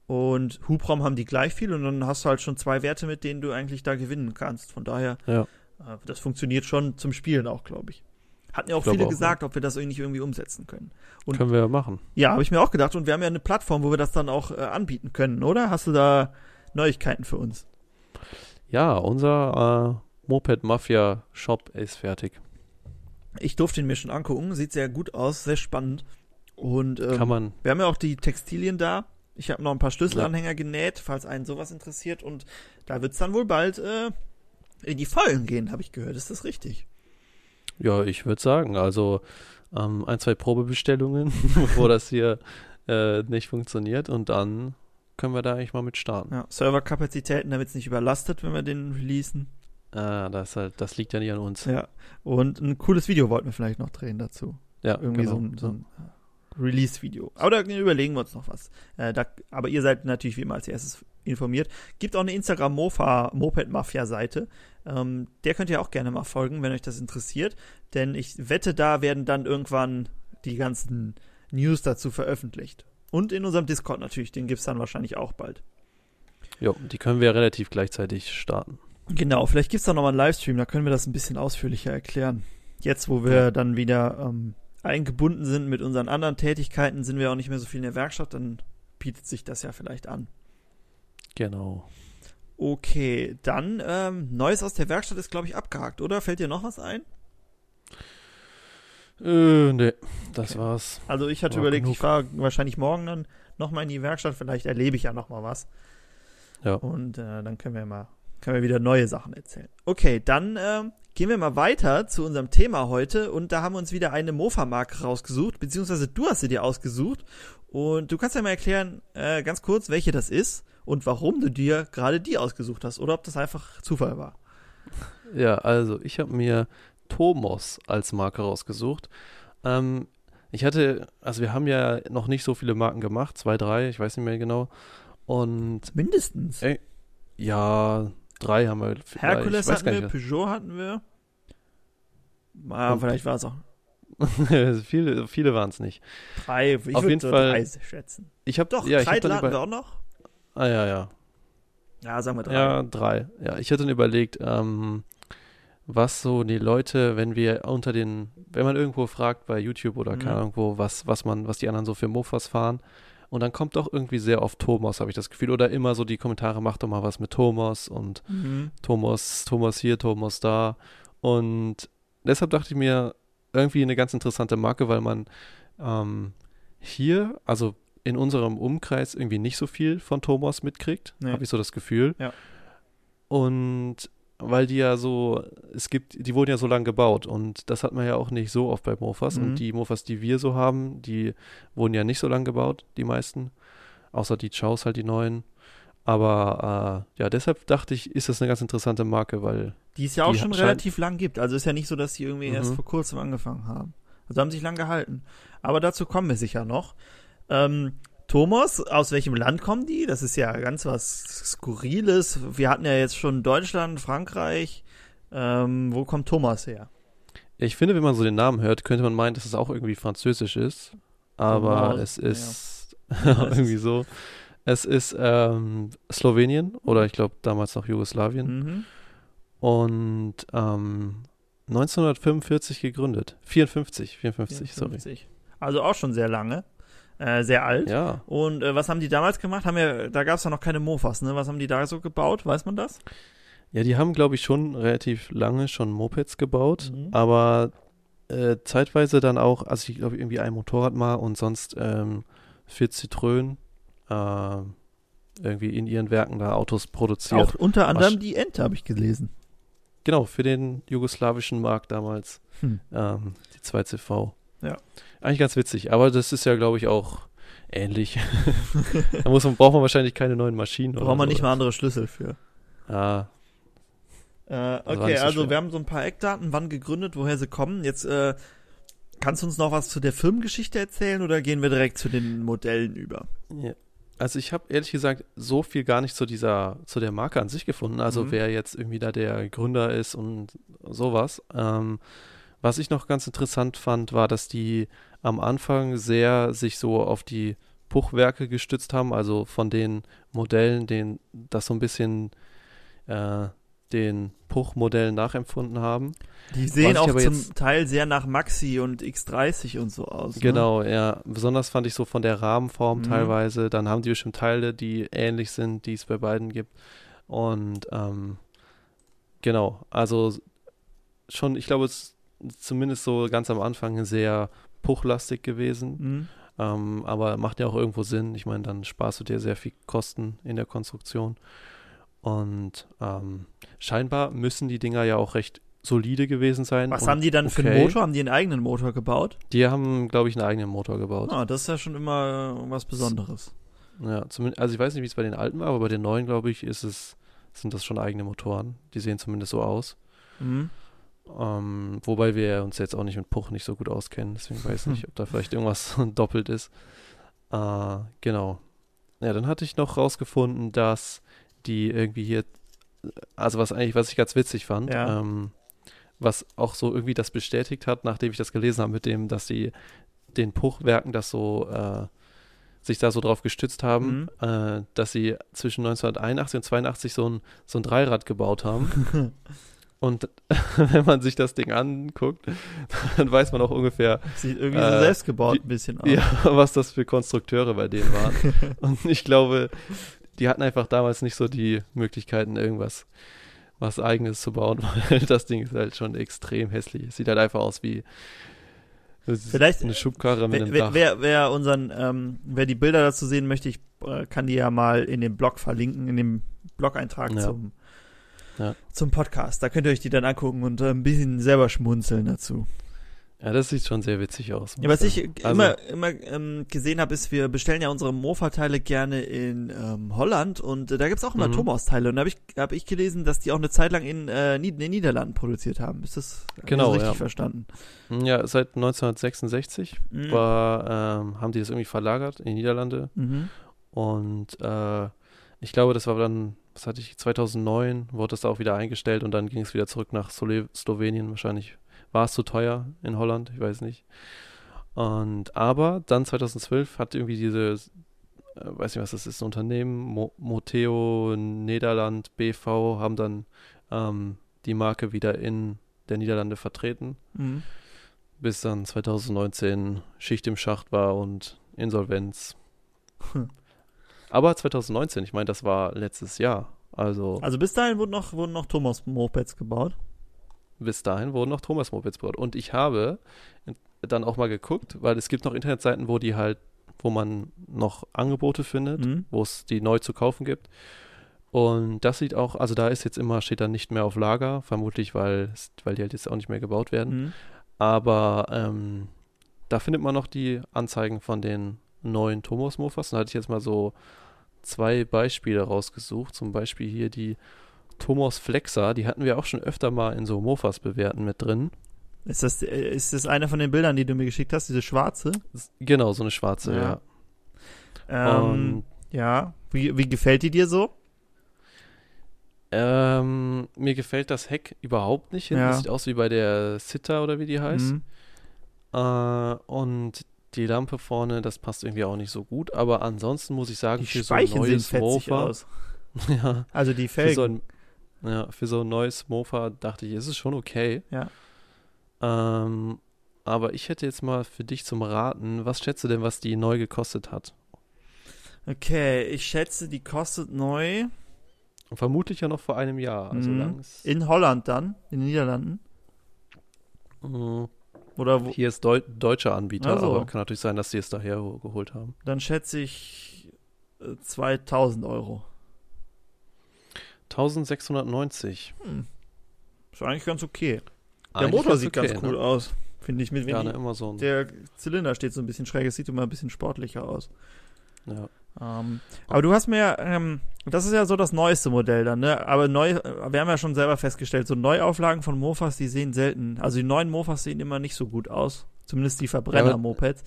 Speaker 2: und Hubraum haben die gleich viel und dann hast du halt schon zwei Werte, mit denen du eigentlich da gewinnen kannst. Von daher,
Speaker 3: Ja.
Speaker 2: äh, das funktioniert schon zum Spielen auch, glaube ich. Hatten ja auch viele
Speaker 3: auch,
Speaker 2: gesagt, ob wir das irgendwie irgendwie umsetzen können. Und-
Speaker 3: Können wir ja machen.
Speaker 2: Ja, habe ich mir auch gedacht und wir haben ja eine Plattform, wo wir das dann auch äh, anbieten können, oder? Hast du da Neuigkeiten für uns?
Speaker 3: Ja, unser äh, Moped Mafia Shop ist fertig.
Speaker 2: Ich durfte ihn mir schon angucken, sieht sehr gut aus, sehr spannend. Und ähm,
Speaker 3: Kann man,
Speaker 2: wir haben ja auch die Textilien da. Ich habe noch ein paar Schlüsselanhänger genäht, falls einen sowas interessiert. Und da wird es dann wohl bald äh, in die Vollen gehen, habe ich gehört. Ist das richtig?
Speaker 3: ja, ich würde sagen, also ähm, ein, zwei Probebestellungen, bevor das hier äh, nicht funktioniert und dann können wir da eigentlich mal mit starten.
Speaker 2: Ja, Serverkapazitäten, damit es nicht überlastet, wenn wir den releasen.
Speaker 3: Ah, das, halt, das liegt ja nicht an uns.
Speaker 2: Ja. Und ein cooles Video wollten wir vielleicht noch drehen dazu.
Speaker 3: Ja,
Speaker 2: Irgendwie
Speaker 3: genau.
Speaker 2: so ein, so ein Release-Video. Aber da überlegen wir uns noch was. Äh, da, aber ihr seid natürlich wie immer als erstes informiert. Gibt auch eine Instagram Moped Mafia Seite. Ähm, der könnt ihr auch gerne mal folgen, wenn euch das interessiert. Denn ich wette, da werden dann irgendwann die ganzen News dazu veröffentlicht. Und in unserem Discord natürlich, den gibt's dann wahrscheinlich auch bald.
Speaker 3: Jo, die können wir relativ gleichzeitig starten.
Speaker 2: Genau, vielleicht gibt's da nochmal einen Livestream, da können wir das ein bisschen ausführlicher erklären. Jetzt, wo wir
Speaker 3: Ja.
Speaker 2: dann wieder ähm, eingebunden sind mit unseren anderen Tätigkeiten, sind wir auch nicht mehr so viel in der Werkstatt, dann bietet sich das ja vielleicht an.
Speaker 3: Genau.
Speaker 2: Okay, dann ähm, Neues aus der Werkstatt ist, glaube ich, abgehakt, oder? Fällt dir noch was ein?
Speaker 3: Äh, nee, das
Speaker 2: Okay.
Speaker 3: war's.
Speaker 2: Also ich hatte
Speaker 3: War
Speaker 2: überlegt,
Speaker 3: genug.
Speaker 2: ich fahre wahrscheinlich morgen dann nochmal in die Werkstatt, vielleicht erlebe ich ja nochmal was.
Speaker 3: Ja.
Speaker 2: Und äh, dann können wir mal, können wir wieder neue Sachen erzählen. Okay, dann ähm, gehen wir mal weiter zu unserem Thema heute und da haben wir uns wieder eine Mofa-Marke rausgesucht, beziehungsweise du hast sie dir ausgesucht und du kannst ja mal erklären, äh, ganz kurz, welche das ist und warum du dir gerade die ausgesucht hast oder ob das einfach Zufall war.
Speaker 3: Ja, also ich habe mir Tomos als Marke rausgesucht. Ähm, ich hatte, also wir haben ja noch nicht so viele Marken gemacht, zwei, drei, ich weiß nicht mehr genau. Und
Speaker 2: Mindestens.
Speaker 3: Ey, ja, drei haben wir vielleicht.
Speaker 2: Herkules
Speaker 3: ich
Speaker 2: hatten wir. Peugeot hatten wir. Ah,
Speaker 3: Und-
Speaker 2: vielleicht war es auch.
Speaker 3: viele viele waren es nicht.
Speaker 2: Drei, ich
Speaker 3: Auf
Speaker 2: würde
Speaker 3: jeden
Speaker 2: so
Speaker 3: Fall-
Speaker 2: drei schätzen.
Speaker 3: Ich habe
Speaker 2: Doch,
Speaker 3: ja, ich
Speaker 2: drei
Speaker 3: hab dann
Speaker 2: laden
Speaker 3: über,
Speaker 2: wir auch noch?
Speaker 3: Ah ja, ja.
Speaker 2: Ja, sagen wir drei.
Speaker 3: Ja, drei. Ja, ich hätte dann überlegt, ähm, was so die Leute, wenn wir unter den, wenn man irgendwo fragt bei YouTube oder
Speaker 2: Mhm.
Speaker 3: keine Ahnung wo, was, was man, was die anderen so für Mofas fahren. Und dann kommt doch irgendwie sehr oft Thomas, habe ich das Gefühl. Oder immer so die Kommentare, mach doch mal was mit Thomas und
Speaker 2: Mhm.
Speaker 3: Thomas, Thomas hier, Thomas da. Und deshalb dachte ich mir, irgendwie eine ganz interessante Marke, weil man ähm, hier, also in unserem Umkreis, irgendwie nicht so viel von Thomas mitkriegt,
Speaker 2: Nee.
Speaker 3: habe ich so das Gefühl.
Speaker 2: Ja.
Speaker 3: Und weil die ja so, es gibt, die wurden ja so lang gebaut und das hat man ja auch nicht so oft bei Mofas.
Speaker 2: Mhm.
Speaker 3: Und die Mofas, die wir so haben, die wurden ja nicht so lang gebaut, die meisten. Außer die Chows halt die neuen. Aber äh, ja, deshalb dachte ich, ist das eine ganz interessante Marke, weil
Speaker 2: Die es ja auch schon relativ lang gibt. Also ist ja nicht so, dass die irgendwie erst
Speaker 3: Mhm.
Speaker 2: vor kurzem angefangen haben. Also haben sich lang gehalten. Aber dazu kommen wir sicher noch. Ähm, Thomas, aus welchem Land kommen die? Das ist ja ganz was Skurriles. Wir hatten ja jetzt schon Deutschland, Frankreich. Ähm, wo kommt Thomas her?
Speaker 3: ich finde, wenn man so den Namen hört, könnte man meinen, dass es auch irgendwie französisch ist. Aber
Speaker 2: Thomas,
Speaker 3: es ist
Speaker 2: Ja,
Speaker 3: irgendwie so. Es ist ähm, Slowenien oder ich glaube damals noch Jugoslawien.
Speaker 2: Mhm.
Speaker 3: Und ähm, 1945 gegründet. 54, 54, sorry.
Speaker 2: 54. Also auch schon sehr lange. Äh, sehr alt.
Speaker 3: Ja,
Speaker 2: Und äh, was haben die damals gemacht? Haben ja, da gab es ja noch keine Mofas, ne? Was haben die da so gebaut? Weiß man das?
Speaker 3: ja, die haben, glaube ich, schon relativ lange schon Mopeds gebaut,
Speaker 2: Mhm.
Speaker 3: aber äh, zeitweise dann auch, also ich glaube irgendwie ein Motorrad mal und sonst ähm, für Citroën äh, irgendwie in ihren Werken da Autos produziert.
Speaker 2: Auch unter anderem
Speaker 3: Wasch-
Speaker 2: die Ente habe ich gelesen.
Speaker 3: Genau, für den jugoslawischen Markt damals.
Speaker 2: Hm.
Speaker 3: Ähm, die 2CV.
Speaker 2: Ja.
Speaker 3: Eigentlich ganz witzig, aber das ist ja, glaube ich, auch ähnlich. da muss man, braucht man wahrscheinlich keine neuen Maschinen. oder
Speaker 2: Braucht man
Speaker 3: so.
Speaker 2: nicht mal andere Schlüssel für.
Speaker 3: Ja,
Speaker 2: Äh, okay,
Speaker 3: so
Speaker 2: also
Speaker 3: schwer.
Speaker 2: wir haben so ein paar Eckdaten, wann gegründet, woher sie kommen. Jetzt äh, kannst du uns noch was zu der Firmengeschichte erzählen oder gehen wir direkt zu den Modellen über?
Speaker 3: Ja. Also ich habe ehrlich gesagt so viel gar nicht zu dieser, zu der Marke an sich gefunden. Also
Speaker 2: Mhm.
Speaker 3: wer jetzt irgendwie da der Gründer ist und sowas. Ähm, was ich noch ganz interessant fand, war, dass die am Anfang sehr sich so auf die Puchwerke gestützt haben, also von den Modellen, den das so ein bisschen äh, den Puch-Modellen nachempfunden haben.
Speaker 2: Die sehen auch zum Teil sehr nach Maxi und X30 und so aus. Ne?
Speaker 3: Genau, ja. Besonders fand ich so von der Rahmenform
Speaker 2: Mhm.
Speaker 3: teilweise. Dann haben die bestimmt Teile, die ähnlich sind, die es bei beiden gibt. Und ähm, genau, also schon, ich glaube, es zumindest so ganz am Anfang sehr puchlastig gewesen.
Speaker 2: Mhm.
Speaker 3: Ähm, aber macht ja auch irgendwo Sinn. Ich meine, dann sparst du dir sehr viel Kosten in der Konstruktion. Und ähm, scheinbar müssen die Dinger ja auch recht solide gewesen sein.
Speaker 2: Was haben die dann für einen
Speaker 3: okay.
Speaker 2: Motor? Haben die einen eigenen Motor gebaut?
Speaker 3: Die haben, glaube ich, einen eigenen Motor gebaut.
Speaker 2: Ah, das ist ja schon immer was Besonderes.
Speaker 3: Ja, zumindest, also ich weiß nicht, wie es bei den alten war, aber bei den neuen, glaube ich, ist es, sind das schon eigene Motoren. Die sehen zumindest so aus.
Speaker 2: Mhm.
Speaker 3: Ähm, wobei wir uns jetzt auch nicht mit Puch nicht so gut auskennen, deswegen weiß ich nicht, ob da vielleicht irgendwas doppelt ist. Äh, genau. Ja, dann hatte ich noch rausgefunden, dass die irgendwie hier, also was eigentlich, was ich ganz witzig fand,
Speaker 2: Ja.
Speaker 3: ähm, was auch so irgendwie das bestätigt hat, nachdem ich das gelesen habe mit dem, dass die den Puchwerken das so äh, sich da so drauf gestützt haben,
Speaker 2: Mhm.
Speaker 3: äh, dass sie zwischen 1981 und 82 so ein, so ein Dreirad gebaut haben. Und wenn man sich das Ding anguckt, dann weiß man auch ungefähr,
Speaker 2: Sieht irgendwie
Speaker 3: Äh,
Speaker 2: so selbstgebaut
Speaker 3: wie-
Speaker 2: ein bisschen aus.
Speaker 3: ja, was das für Konstrukteure bei denen waren. Und ich glaube, die hatten einfach damals nicht so die Möglichkeiten, irgendwas was eigenes zu bauen, weil das Ding ist halt schon extrem hässlich. Es sieht halt einfach aus wie
Speaker 2: Vielleicht-
Speaker 3: eine Schubkarre mit
Speaker 2: Wer,
Speaker 3: einem
Speaker 2: wer,
Speaker 3: Dach.
Speaker 2: wer, wer unseren, ähm, wer die Bilder dazu sehen möchte, ich äh, kann die ja mal in dem Blog verlinken, in dem Blog-Eintrag
Speaker 3: Ja.
Speaker 2: zum,
Speaker 3: Ja.
Speaker 2: zum Podcast. Da könnt ihr euch die dann angucken und äh, ein bisschen selber schmunzeln dazu.
Speaker 3: Ja, das sieht schon sehr witzig aus.
Speaker 2: Ja, was ich
Speaker 3: Also-
Speaker 2: immer, immer ähm, gesehen habe, ist, wir bestellen ja unsere Mofa-Teile gerne in ähm, Holland und äh, da gibt's auch immer
Speaker 3: Mhm.
Speaker 2: Thomas-Teile. Und da habe ich, hab ich gelesen, dass die auch eine Zeit lang in, äh, Nied in den Niederlanden produziert haben. Ist das,
Speaker 3: Genau,
Speaker 2: richtig
Speaker 3: ja.
Speaker 2: verstanden?
Speaker 3: Ja, seit 1966
Speaker 2: Mhm.
Speaker 3: war, ähm, haben die das irgendwie verlagert in die Niederlande.
Speaker 2: Mhm.
Speaker 3: Und äh, ich glaube, das war dann, was hatte ich, 2009 wurde das da auch wieder eingestellt und dann ging es wieder zurück nach Sole Slowenien. Wahrscheinlich war es zu teuer in Holland, ich weiß nicht. Und aber dann 2012 hat irgendwie diese, äh, weiß nicht was das ist, ein Unternehmen, Mo Moteo Niederland BV, haben dann ähm, die Marke wieder in der Niederlande vertreten,
Speaker 2: Mhm.
Speaker 3: bis dann 2019 Schicht im Schacht war und Insolvenz.
Speaker 2: Hm.
Speaker 3: Aber 2019, ich meine, das war letztes Jahr. Also
Speaker 2: Also bis dahin wurden noch, wurden noch Thomas Mopeds gebaut.
Speaker 3: bis dahin wurden noch Thomas Mopeds gebaut. Und ich habe dann auch mal geguckt, weil es gibt noch Internetseiten, wo die halt, wo man noch Angebote findet,
Speaker 2: Mhm.
Speaker 3: wo es die neu zu kaufen gibt. Und das sieht auch, also da ist jetzt immer, steht dann nicht mehr auf Lager, vermutlich, weil, weil die halt jetzt auch nicht mehr gebaut werden.
Speaker 2: Mhm.
Speaker 3: Aber ähm, da findet man noch die Anzeigen von den neuen Thomas Mofas. Da hatte ich jetzt mal so zwei Beispiele rausgesucht. Zum Beispiel hier die Thomas Flexer, die hatten wir auch schon öfter mal in so Mofas bewerten mit drin.
Speaker 2: Ist das, äh, ist das eine von den Bildern, die du mir geschickt hast, diese schwarze?
Speaker 3: Genau, so eine schwarze,
Speaker 2: Ja.
Speaker 3: ja.
Speaker 2: Ähm, ja. Wie, wie gefällt die dir so?
Speaker 3: ähm, mir gefällt das Heck überhaupt nicht.
Speaker 2: Ja.
Speaker 3: Das sieht aus wie bei der Sitter oder wie die heißt.
Speaker 2: Mhm.
Speaker 3: Äh, und die Lampe vorne, das passt irgendwie auch nicht so gut. Aber ansonsten muss ich sagen,
Speaker 2: Die
Speaker 3: für so ein
Speaker 2: Speichen
Speaker 3: neues Mofa,
Speaker 2: aus.
Speaker 3: ja,
Speaker 2: Also die
Speaker 3: für so
Speaker 2: Felgen.
Speaker 3: ein, ja, für so ein neues Mofa dachte ich, ist es schon okay.
Speaker 2: Ja.
Speaker 3: Ähm, aber ich hätte jetzt mal für dich zum Raten, was schätzt du denn, was die neu gekostet hat?
Speaker 2: Okay, ich schätze, die kostet neu
Speaker 3: vermutlich ja noch vor einem Jahr. Also
Speaker 2: Mhm. in Holland dann, in den Niederlanden.
Speaker 3: Mhm.
Speaker 2: Oder wo,
Speaker 3: Hier ist Deu deutscher Anbieter,
Speaker 2: Ach so.
Speaker 3: aber kann natürlich sein, dass die es daher ho- geholt haben.
Speaker 2: dann schätze ich äh, 2000 Euro.
Speaker 3: 1690.
Speaker 2: Ist eigentlich ganz okay. Der
Speaker 3: Eigentlich
Speaker 2: Motor sieht
Speaker 3: okay,
Speaker 2: ganz cool
Speaker 3: ne?
Speaker 2: aus, finde ich. Mit
Speaker 3: Ja,
Speaker 2: wenn
Speaker 3: ne,
Speaker 2: die,
Speaker 3: immer so ein.
Speaker 2: Der Zylinder steht so ein bisschen schräg, es sieht immer ein bisschen sportlicher aus.
Speaker 3: ja.
Speaker 2: Ähm, aber du hast mir, ähm, das ist ja so das neueste Modell dann, ne? Aber neu, wir haben ja schon selber festgestellt, so Neuauflagen von Mofas, die sehen selten, also die neuen Mofas sehen immer nicht so gut aus. Zumindest die Verbrenner-Mopeds.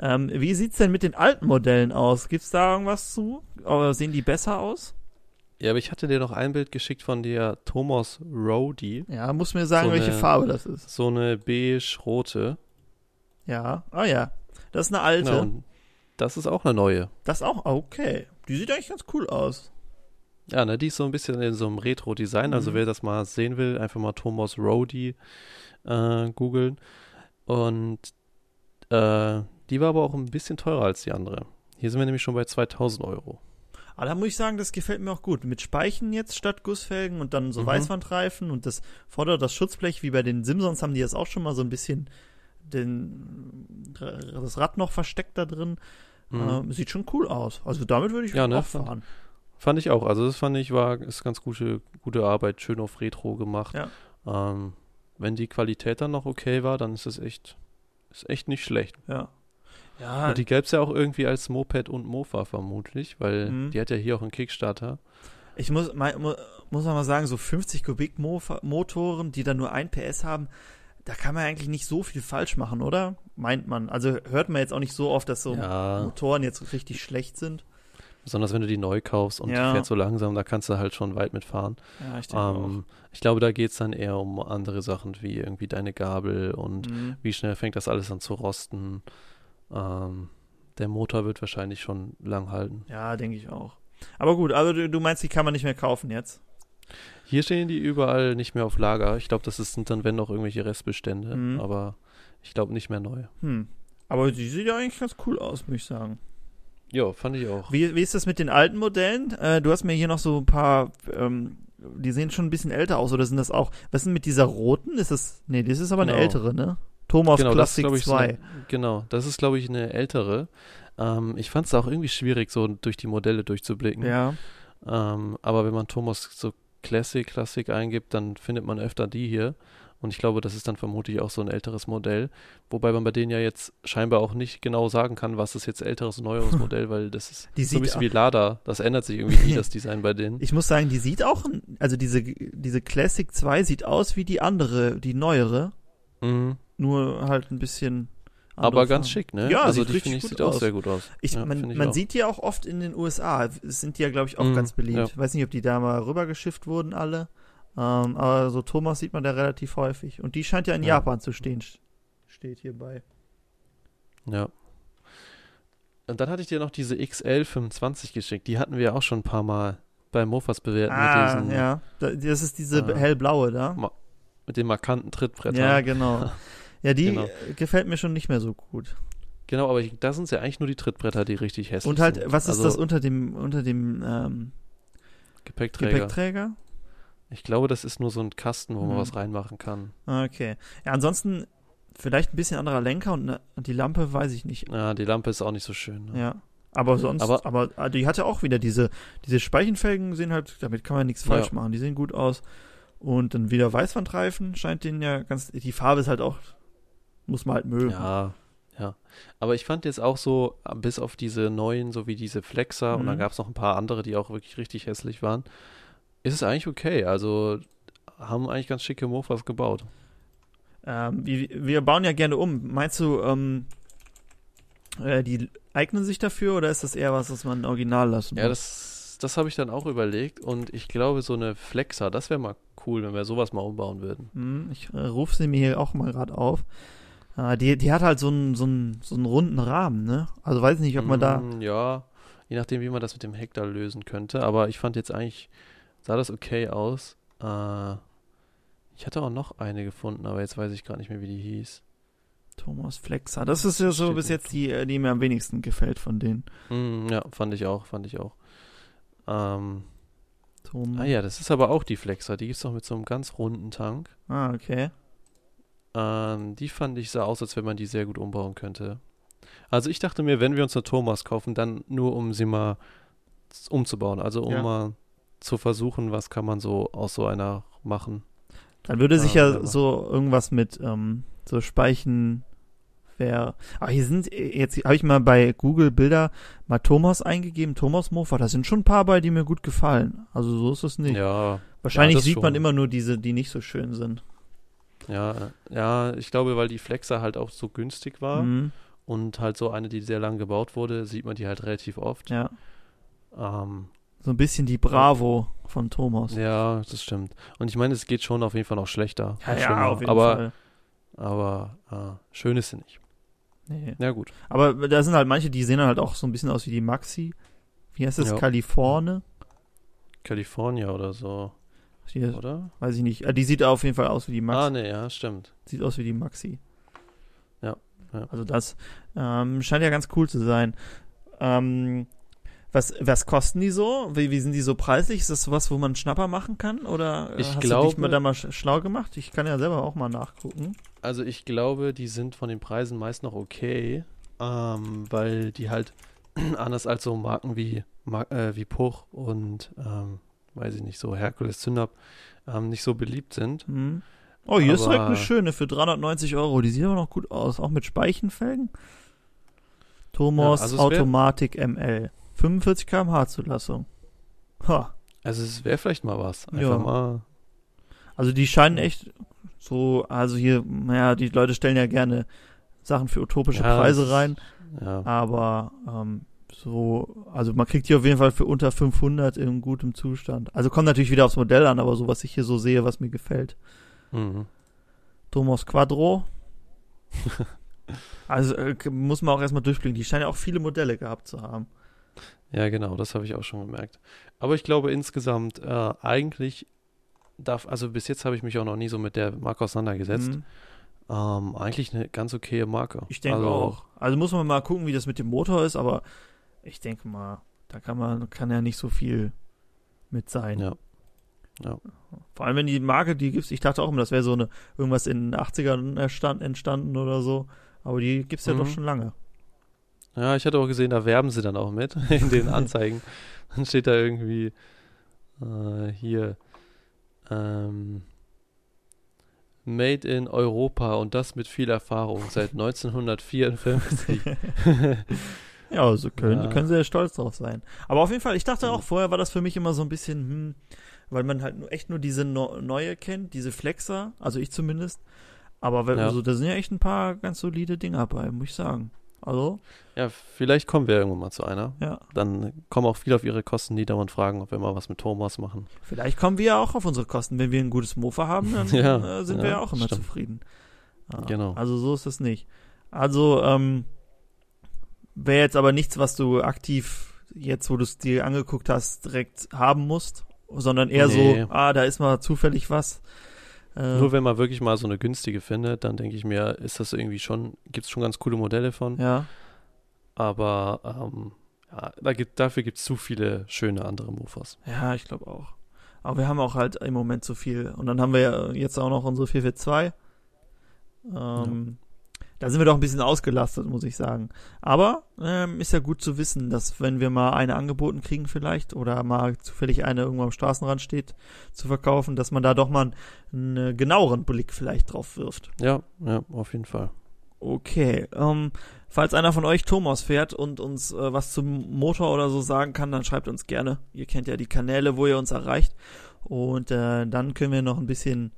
Speaker 2: Ähm, wie sieht's denn mit den alten Modellen aus? Gibt's da irgendwas zu? Oder sehen die besser aus?
Speaker 3: ja, aber ich hatte dir noch ein Bild geschickt von der Thomas Rody.
Speaker 2: Ja, muss mir sagen,
Speaker 3: So
Speaker 2: welche
Speaker 3: eine-
Speaker 2: Farbe das ist.
Speaker 3: So eine beige-rote.
Speaker 2: Ja, ah ja. Das ist eine alte.
Speaker 3: Genau, und das ist auch eine neue.
Speaker 2: Das auch, okay. Die sieht eigentlich ganz cool aus.
Speaker 3: Ja, ne, die ist so ein bisschen in so einem Retro-Design. Also
Speaker 2: Mhm.
Speaker 3: wer das mal sehen will, einfach mal Thomas Rody äh, googeln. Und äh, die war aber auch ein bisschen teurer als die andere. Hier sind wir nämlich schon bei 2000 Euro.
Speaker 2: Aber da muss ich sagen, das gefällt mir auch gut. Mit Speichen jetzt statt Gussfelgen und dann so
Speaker 3: Mhm.
Speaker 2: Weißwandreifen und das Vorder-, das Schutzblech, wie bei den Simpsons haben die jetzt auch schon mal so ein bisschen den, das Rad noch versteckt da drin.
Speaker 3: Mhm.
Speaker 2: Ähm, sieht schon cool aus. Also damit würde ich
Speaker 3: Ja, ne,
Speaker 2: auch
Speaker 3: fand-
Speaker 2: fahren.
Speaker 3: Fand ich auch. Also das fand ich war ist ganz gute gute Arbeit, schön auf Retro gemacht.
Speaker 2: Ja.
Speaker 3: Ähm, wenn die Qualität dann noch okay war, dann ist es echt ist echt nicht schlecht.
Speaker 2: Ja. Ja,
Speaker 3: Und die gäbe es ja auch irgendwie als Moped und Mofa vermutlich, weil
Speaker 2: Mhm.
Speaker 3: die hat ja hier auch einen Kickstarter.
Speaker 2: ich muss, mal, mu- muss man mal sagen, so 50 Kubik Mofa- Motoren, die dann nur ein PS haben, da kann man eigentlich nicht so viel falsch machen, oder? Meint man. Also hört man jetzt auch nicht so oft, dass so
Speaker 3: Ja,
Speaker 2: Motoren jetzt richtig schlecht sind.
Speaker 3: besonders wenn du die neu kaufst und
Speaker 2: Ja.
Speaker 3: die fährt so langsam, da kannst du halt schon weit mitfahren.
Speaker 2: Ja, ich denke
Speaker 3: Ähm, ich glaube, da geht es dann eher um andere Sachen wie irgendwie deine Gabel und.
Speaker 2: Mhm.
Speaker 3: wie schnell fängt das alles an zu rosten. Ähm, der Motor wird wahrscheinlich schon lang halten.
Speaker 2: Ja, denke ich auch. Aber gut, also du, du meinst, die kann man nicht mehr kaufen jetzt?
Speaker 3: Hier stehen die überall nicht mehr auf Lager. Ich glaube, das sind dann, wenn noch irgendwelche Restbestände,
Speaker 2: Mhm.
Speaker 3: aber ich glaube nicht mehr neu.
Speaker 2: Hm. Aber die sieht ja eigentlich ganz cool aus, muss ich sagen.
Speaker 3: Ja, fand ich auch.
Speaker 2: Wie, wie ist das mit den alten Modellen? Äh, du hast mir hier noch so ein paar, ähm, die sehen schon ein bisschen älter aus, oder sind das auch, was ist denn mit dieser roten? Ist das, nee, das ist aber eine
Speaker 3: Genau.
Speaker 2: ältere, ne? Thomas
Speaker 3: genau, das ist,
Speaker 2: Classic
Speaker 3: glaube ich, so
Speaker 2: 2.
Speaker 3: eine, genau, das ist, glaube ich, eine ältere. Ähm, ich fand es auch irgendwie schwierig, so durch die Modelle durchzublicken.
Speaker 2: ja.
Speaker 3: Ähm, aber wenn man Thomas so Classic, Classic eingibt, dann findet man öfter die hier. Und ich glaube, das ist dann vermutlich auch so ein älteres Modell. Wobei man bei denen ja jetzt scheinbar auch nicht genau sagen kann, was ist jetzt älteres, neueres Modell, weil das ist
Speaker 2: Die
Speaker 3: so ein bisschen wie Lada. Das ändert sich irgendwie nie, das Design bei denen.
Speaker 2: Ich muss sagen, die sieht auch, also diese, diese Classic 2 sieht aus wie die andere, die neuere,
Speaker 3: Mhm.
Speaker 2: nur halt ein bisschen.
Speaker 3: Aber ganz
Speaker 2: Farben.
Speaker 3: schick, ne?
Speaker 2: Ja,
Speaker 3: also
Speaker 2: sieht
Speaker 3: die finde ich,
Speaker 2: gut
Speaker 3: sieht auch
Speaker 2: aus.
Speaker 3: sehr gut aus.
Speaker 2: Ich,
Speaker 3: Ja,
Speaker 2: man
Speaker 3: ich
Speaker 2: man
Speaker 3: auch.
Speaker 2: sieht die auch oft in den USA. Sind die ja, glaube ich, auch
Speaker 3: Mhm,
Speaker 2: ganz beliebt.
Speaker 3: ja.
Speaker 2: Ich weiß nicht, ob die da mal rübergeschifft wurden, alle. Ähm, aber so Thomas sieht man da relativ häufig. Und die scheint ja in
Speaker 3: Ja.
Speaker 2: Japan zu stehen. Steht hierbei.
Speaker 3: Ja. Und dann hatte ich dir noch diese XL25 geschickt. Die hatten wir auch schon ein paar Mal bei Mofas bewerten
Speaker 2: Ah,
Speaker 3: mit diesen
Speaker 2: ja. Da- Das ist diese
Speaker 3: Ah.
Speaker 2: hellblaue da.
Speaker 3: mit den markanten Trittbrettern.
Speaker 2: Ja, genau. Ja, die
Speaker 3: Genau.
Speaker 2: äh, gefällt mir schon nicht mehr so gut.
Speaker 3: Genau, aber ich, da sind es ja eigentlich nur die Trittbretter, die richtig hässlich
Speaker 2: Und halt,
Speaker 3: sind.
Speaker 2: was ist
Speaker 3: also,
Speaker 2: das unter dem, unter dem ähm,
Speaker 3: Gepäckträger.
Speaker 2: Gepäckträger?
Speaker 3: Ich glaube, das ist nur so ein Kasten, wo man
Speaker 2: Hm.
Speaker 3: was reinmachen kann.
Speaker 2: Okay. Ja, ansonsten vielleicht ein bisschen anderer Lenker und, ne, die Lampe weiß ich nicht.
Speaker 3: Ja, die Lampe ist auch nicht so schön. Ne?
Speaker 2: Ja. Aber sonst, aber,
Speaker 3: Aber-
Speaker 2: ah, die hatte auch wieder diese, diese Speichenfelgen sehen halt, damit kann man nichts falsch
Speaker 3: Ja.
Speaker 2: machen, die sehen gut aus. Und dann wieder Weißwandreifen scheint den ja ganz, die Farbe ist halt auch, muss man halt mögen.
Speaker 3: Ja, ja. Aber ich fand jetzt auch so, bis auf diese neuen, so wie diese Flexer, und dann
Speaker 2: Mhm.
Speaker 3: gab es noch ein paar andere, die auch wirklich richtig hässlich waren, ist es eigentlich okay. Also haben eigentlich ganz schicke Mofas gebaut.
Speaker 2: Ähm, wir, bauen ja gerne um. Meinst du, ähm, äh, die eignen sich dafür oder ist das eher was, was man original lassen
Speaker 3: Ja,
Speaker 2: muss?
Speaker 3: das, das habe ich dann auch überlegt und ich glaube, so eine Flexer, das wäre mal cool, wenn wir sowas mal umbauen würden.
Speaker 2: Hm, ich äh, rufe sie mir hier auch mal gerade auf. Äh, die, die hat halt so einen, so, einen, so einen runden Rahmen, ne? Also weiß nicht, ob man da.
Speaker 3: Mm, Ja, je nachdem, wie man das mit dem Heck da lösen könnte. Aber ich fand jetzt eigentlich, sah das okay aus. Äh, ich hatte auch noch eine gefunden, aber jetzt weiß ich gar nicht mehr, wie die hieß.
Speaker 2: Thomas Flexer. Das ist ja so
Speaker 3: Steht
Speaker 2: bis jetzt die, äh, die mir am wenigsten gefällt von denen.
Speaker 3: Mm, ja, fand ich auch, fand ich auch. Ähm,
Speaker 2: Thomas.
Speaker 3: ah ja, das ist aber auch die Flexer. Die gibt's noch mit so einem ganz runden Tank.
Speaker 2: Ah, okay.
Speaker 3: Ähm, die fand ich sah aus, als wenn man die sehr gut umbauen könnte. Also ich dachte mir, wenn wir uns eine Thomas kaufen, dann nur um sie mal umzubauen. Also um
Speaker 2: Ja.
Speaker 3: mal zu versuchen, was kann man so aus so einer machen.
Speaker 2: Dann würde sich
Speaker 3: Ah,
Speaker 2: ja
Speaker 3: wunderbar.
Speaker 2: so irgendwas mit ähm, so Speichen wäre. Aber hier sind äh, jetzt habe ich mal bei Google Bilder mal Thomas eingegeben, Thomas Mofa. Da sind schon ein paar bei, die mir gut gefallen. Also so ist es nicht.
Speaker 3: Ja,
Speaker 2: Wahrscheinlich
Speaker 3: ja,
Speaker 2: sieht man
Speaker 3: schon.
Speaker 2: immer nur diese, die nicht so schön sind.
Speaker 3: Ja, ja, ich glaube, weil die Flexer halt auch so günstig war
Speaker 2: Mhm.
Speaker 3: und halt so eine, die sehr lang gebaut wurde, sieht man die halt relativ oft.
Speaker 2: Ja,
Speaker 3: Ähm,
Speaker 2: so ein bisschen die Bravo von Thomas.
Speaker 3: ja, das stimmt. Und ich meine, es geht schon auf jeden Fall noch schlechter.
Speaker 2: Ja, ja, auf jeden
Speaker 3: aber,
Speaker 2: Fall.
Speaker 3: Aber äh, schön ist sie nicht.
Speaker 2: Nee.
Speaker 3: Ja, gut.
Speaker 2: Aber da sind halt manche, die sehen halt auch so ein bisschen aus wie die Maxi. Wie heißt das?
Speaker 3: Ja.
Speaker 2: California
Speaker 3: oder so,
Speaker 2: Die,
Speaker 3: oder?
Speaker 2: weiß ich nicht. Äh, Die sieht auf jeden Fall aus wie die Maxi.
Speaker 3: Ah, nee, ja, stimmt.
Speaker 2: Sieht aus wie die Maxi.
Speaker 3: Ja, ja.
Speaker 2: Also das ähm, scheint ja ganz cool zu sein. Ähm, was, was kosten die so? Wie, wie sind die so preislich? Ist das sowas, wo man Schnapper machen kann? Oder äh,
Speaker 3: Ich
Speaker 2: hast du dich
Speaker 3: glaube-
Speaker 2: mal da mal sch- schlau gemacht? Ich kann ja selber auch mal nachgucken.
Speaker 3: Also ich glaube, die sind von den Preisen meist noch okay, ähm, weil die halt anders als so Marken wie, äh, wie Puch und, ähm, weiß ich nicht, so Herkules Zündab ähm, nicht so beliebt sind.
Speaker 2: Hm. Oh, hier ist direkt
Speaker 3: Aber-
Speaker 2: eine schöne für 390 Euro. Die sieht aber noch gut aus. Auch mit Speichenfelgen. Thomas
Speaker 3: Ja, also
Speaker 2: Automatik ML. 45 km/h Zulassung. Ha.
Speaker 3: Also es wäre vielleicht mal was. Einfach
Speaker 2: Ja.
Speaker 3: mal.
Speaker 2: Also die scheinen echt so, also hier, naja, die Leute stellen ja gerne Sachen für utopische
Speaker 3: Ja,
Speaker 2: Preise rein,
Speaker 3: Ja.
Speaker 2: aber ähm, so, also man kriegt die auf jeden Fall für unter 500 in gutem Zustand. Also kommt natürlich wieder aufs Modell an, aber so, was ich hier so sehe, was mir gefällt.
Speaker 3: Mhm.
Speaker 2: Thomas Quadro. also äh, muss man auch erstmal durchblicken. Die scheinen ja auch viele Modelle gehabt zu haben.
Speaker 3: Ja, genau, das habe ich auch schon gemerkt. Aber ich glaube insgesamt, äh, eigentlich darf, also bis jetzt habe ich mich auch noch nie so mit der Marke auseinandergesetzt.
Speaker 2: Mhm.
Speaker 3: Ähm, eigentlich eine ganz okaye Marke.
Speaker 2: Ich denke
Speaker 3: also,
Speaker 2: auch. Also muss man mal gucken, wie das mit dem Motor ist, aber ich denke mal, da kann man, kann ja nicht so viel mit sein.
Speaker 3: Ja. Ja.
Speaker 2: Vor allem, wenn die Marke, die gibt's, ich dachte auch immer, das wäre so eine, irgendwas in den 80ern erstand, entstanden oder so. Aber die gibt's ja
Speaker 3: Mhm.
Speaker 2: doch schon lange.
Speaker 3: Ja, ich hatte auch gesehen, da werben sie dann auch mit in den Anzeigen. dann steht da irgendwie äh, hier ähm, Made in Europa und das mit viel Erfahrung seit 1954.
Speaker 2: Ja, also können,
Speaker 3: Ja.
Speaker 2: können sie ja stolz drauf sein. Aber auf jeden Fall, ich dachte auch, vorher war das für mich immer so ein bisschen, hm, weil man halt nur, echt nur diese no neue kennt, diese Flexer, also ich zumindest. Aber wenn,
Speaker 3: Ja.
Speaker 2: also, da sind ja echt ein paar ganz solide Dinger bei, muss ich sagen. Also.
Speaker 3: Ja, vielleicht kommen wir irgendwann mal zu einer.
Speaker 2: Ja.
Speaker 3: Dann kommen auch viele auf ihre Kosten nieder und fragen, ob wir mal was mit Thomas machen.
Speaker 2: Vielleicht kommen wir ja auch auf unsere Kosten. Wenn wir ein gutes Mofa haben, dann ja, äh, sind ja, wir ja auch immer stimmt. zufrieden.
Speaker 3: Äh, genau.
Speaker 2: Also so ist es nicht. Also, ähm, wäre jetzt aber nichts, was du aktiv jetzt, wo du es dir angeguckt hast, direkt haben musst, sondern eher nee. so, ah, da ist mal zufällig was.
Speaker 3: Äh, Nur wenn man wirklich mal so eine günstige findet, dann denke ich mir, ist das irgendwie schon, gibt es schon ganz coole Modelle von.
Speaker 2: Ja.
Speaker 3: Aber ähm, ja, da gibt, dafür gibt es zu viele schöne andere Mofas.
Speaker 2: Ja, ich glaube auch. Aber wir haben auch halt im Moment zu viel. Und dann haben wir ja jetzt auch noch unsere 442. Ähm, ja. Da sind wir doch ein bisschen ausgelastet, muss ich sagen. Aber ähm, ist ja gut zu wissen, dass wenn wir mal eine angeboten kriegen vielleicht oder mal zufällig eine irgendwo am Straßenrand steht zu verkaufen, dass man da doch mal einen, einen genaueren Blick vielleicht drauf wirft.
Speaker 3: Ja, ja, auf jeden Fall.
Speaker 2: Okay, ähm, falls einer von euch Thomas fährt und uns äh, was zum Motor oder so sagen kann, dann schreibt uns gerne. Ihr kennt ja die Kanäle, wo ihr uns erreicht. Und äh, dann können wir noch ein bisschen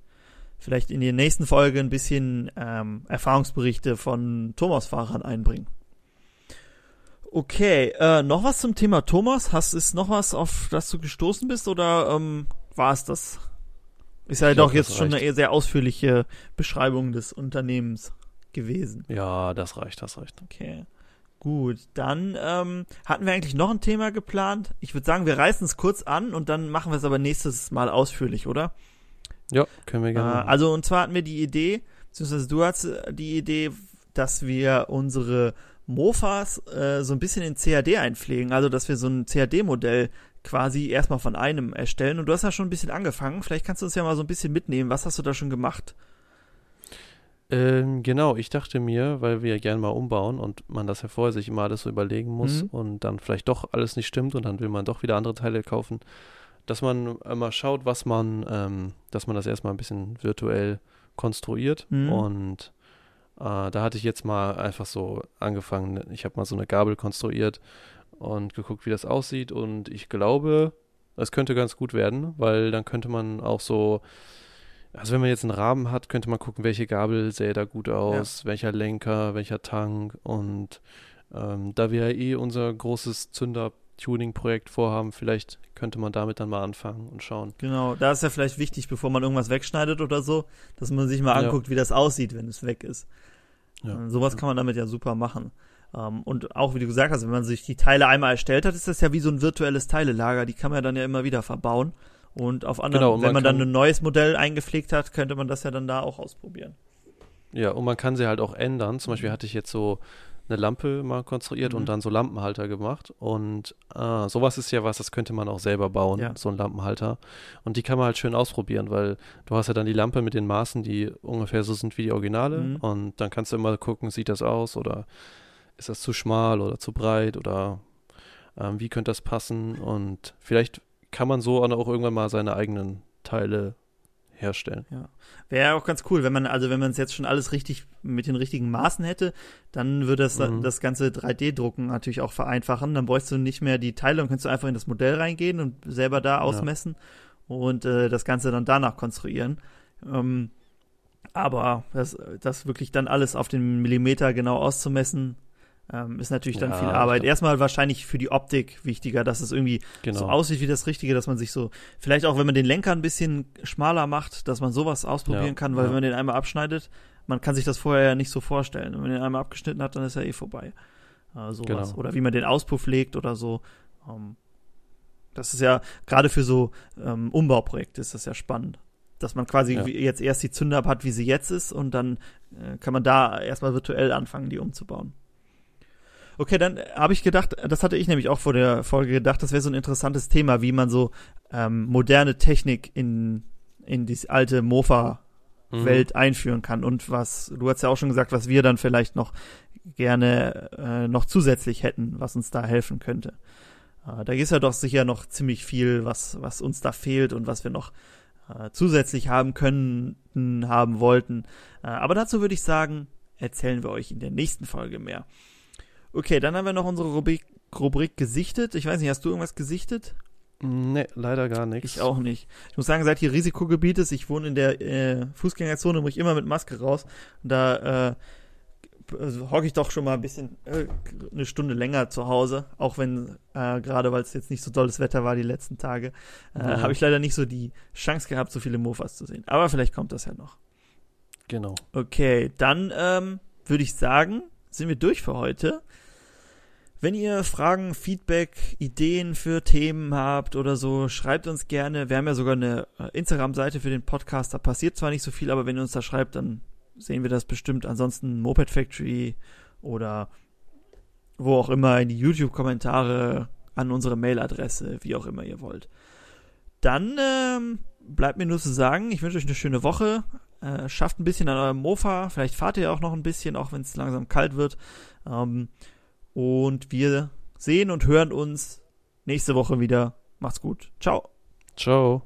Speaker 2: vielleicht in der nächsten Folge ein bisschen ähm, Erfahrungsberichte von Thomas-Fahrern einbringen. Okay, äh, noch was zum Thema Thomas? Hast ist noch was, auf das du gestoßen bist oder ähm, war es das? Ist ja ich doch glaub, jetzt schon eine sehr ausführliche Beschreibung des Unternehmens gewesen.
Speaker 3: Ja, das reicht, das reicht.
Speaker 2: Okay. Gut, dann ähm, hatten wir eigentlich noch ein Thema geplant. Ich würde sagen, wir reißen es kurz an und dann machen wir es aber nächstes Mal ausführlich, oder?
Speaker 3: Ja, können wir gerne.
Speaker 2: Äh, also und zwar hatten wir die Idee, beziehungsweise du hast äh, die Idee, dass wir unsere Mofas äh, so ein bisschen in CAD einpflegen, also dass wir so ein CAD-Modell quasi erstmal von einem erstellen. Und du hast ja schon ein bisschen angefangen. Vielleicht kannst du uns ja mal so ein bisschen mitnehmen. Was hast du da schon gemacht?
Speaker 3: Ähm, genau, ich dachte mir, weil wir ja gerne mal umbauen und man das ja vorher sich immer alles so überlegen muss mhm. und dann vielleicht doch alles nicht stimmt und dann will man doch wieder andere Teile kaufen, dass man mal schaut, was man, ähm, dass man das erstmal ein bisschen virtuell konstruiert. Mhm. Und äh, da hatte ich jetzt mal einfach so angefangen, ich habe mal so eine Gabel konstruiert und geguckt, wie das aussieht. Und ich glaube, es könnte ganz gut werden, weil dann könnte man auch so, also wenn man jetzt einen Rahmen hat, könnte man gucken, welche Gabel sähe da gut aus, ja. welcher Lenker, welcher Tank. Und ähm, da wir ja eh unser großes Zünder Tuning-Projekt vorhaben, vielleicht könnte man damit dann mal anfangen und schauen.
Speaker 2: Genau, da ist ja vielleicht wichtig, bevor man irgendwas wegschneidet oder so, dass man sich mal anguckt, ja. wie das aussieht, wenn es weg ist. Ja. Äh, sowas ja. kann man damit ja super machen. Ähm, und auch, wie du gesagt hast, wenn man sich die Teile einmal erstellt hat, ist das ja wie so ein virtuelles Teilelager. Die kann man dann ja immer wieder verbauen. Und auf anderen, genau, und wenn man, man dann ein neues Modell eingepflegt hat, könnte man das ja dann da auch ausprobieren.
Speaker 3: Ja, und man kann sie halt auch ändern. Zum Beispiel hatte ich jetzt so eine Lampe mal konstruiert mhm. und dann so Lampenhalter gemacht. Und äh, sowas ist ja was, das könnte man auch selber bauen, ja. so ein Lampenhalter. Und die kann man halt schön ausprobieren, weil du hast ja dann die Lampe mit den Maßen, die ungefähr so sind wie die Originale. Mhm. Und dann kannst du immer gucken, sieht das aus oder ist das zu schmal oder zu breit oder ähm, wie könnte das passen? Und vielleicht kann man so auch irgendwann mal seine eigenen Teile herstellen.
Speaker 2: Ja. Wäre auch ganz cool, wenn man, also wenn man es jetzt schon alles richtig mit den richtigen Maßen hätte, dann würde das mhm. das ganze 3D-Drucken natürlich auch vereinfachen. Dann bräuchst du nicht mehr die Teile und könntest du einfach in das Modell reingehen und selber da ausmessen ja. und äh, das Ganze dann danach konstruieren. Ähm, aber das, das wirklich dann alles auf den Millimeter genau auszumessen, ähm, ist natürlich dann ja, viel Arbeit. Erstmal wahrscheinlich für die Optik wichtiger, dass es irgendwie genau. so aussieht wie das Richtige, dass man sich so, vielleicht auch wenn man den Lenker ein bisschen schmaler macht, dass man sowas ausprobieren ja, kann, weil ja. wenn man den einmal abschneidet, man kann sich das vorher ja nicht so vorstellen. Wenn man den einmal abgeschnitten hat, dann ist er eh vorbei. Äh, sowas. Genau. Oder wie man den Auspuff legt oder so. Ähm, das ist ja, gerade für so ähm, Umbauprojekte ist das ja spannend. Dass man quasi ja. jetzt erst die Zünder hat, wie sie jetzt ist, und dann äh, kann man da erstmal virtuell anfangen, die umzubauen. Okay, dann habe ich gedacht, das hatte ich nämlich auch vor der Folge gedacht, das wäre so ein interessantes Thema, wie man so ähm, moderne Technik in, in die alte Mofa-Welt mhm. einführen kann. Und was, du hast ja auch schon gesagt, was wir dann vielleicht noch gerne äh, noch zusätzlich hätten, was uns da helfen könnte. Äh, da ist ja doch sicher noch ziemlich viel, was, was uns da fehlt und was wir noch äh, zusätzlich haben können, haben wollten. Äh, aber dazu würde ich sagen, erzählen wir euch in der nächsten Folge mehr. Okay, dann haben wir noch unsere Rubrik, Rubrik gesichtet. Ich weiß nicht, hast du irgendwas gesichtet?
Speaker 3: Nee, leider gar nichts.
Speaker 2: Ich auch nicht. Ich muss sagen, seit hier Risikogebiet ist, ich wohne in der äh, Fußgängerzone, muss ich immer mit Maske raus. Da äh, also hocke ich doch schon mal ein bisschen äh, eine Stunde länger zu Hause, auch wenn äh, gerade weil es jetzt nicht so tolles Wetter war die letzten Tage, äh, ja. habe ich leider nicht so die Chance gehabt, so viele Mofas zu sehen. Aber vielleicht kommt das ja noch.
Speaker 3: Genau.
Speaker 2: Okay, dann ähm, würde ich sagen, sind wir durch für heute. Wenn ihr Fragen, Feedback, Ideen für Themen habt oder so, schreibt uns gerne. Wir haben ja sogar eine äh, Instagram-Seite für den Podcast. Da passiert zwar nicht so viel, aber wenn ihr uns da schreibt, dann sehen wir das bestimmt. Ansonsten Moped Factory oder wo auch immer in die YouTube-Kommentare an unsere Mailadresse, wie auch immer ihr wollt. Dann ähm, bleibt mir nur zu sagen, ich wünsche euch eine schöne Woche. Äh, schafft ein bisschen an eurem Mofa. Vielleicht fahrt ihr auch noch ein bisschen, auch wenn es langsam kalt wird. Ähm, und wir sehen und hören uns nächste Woche wieder. Macht's gut. Ciao.
Speaker 3: Ciao.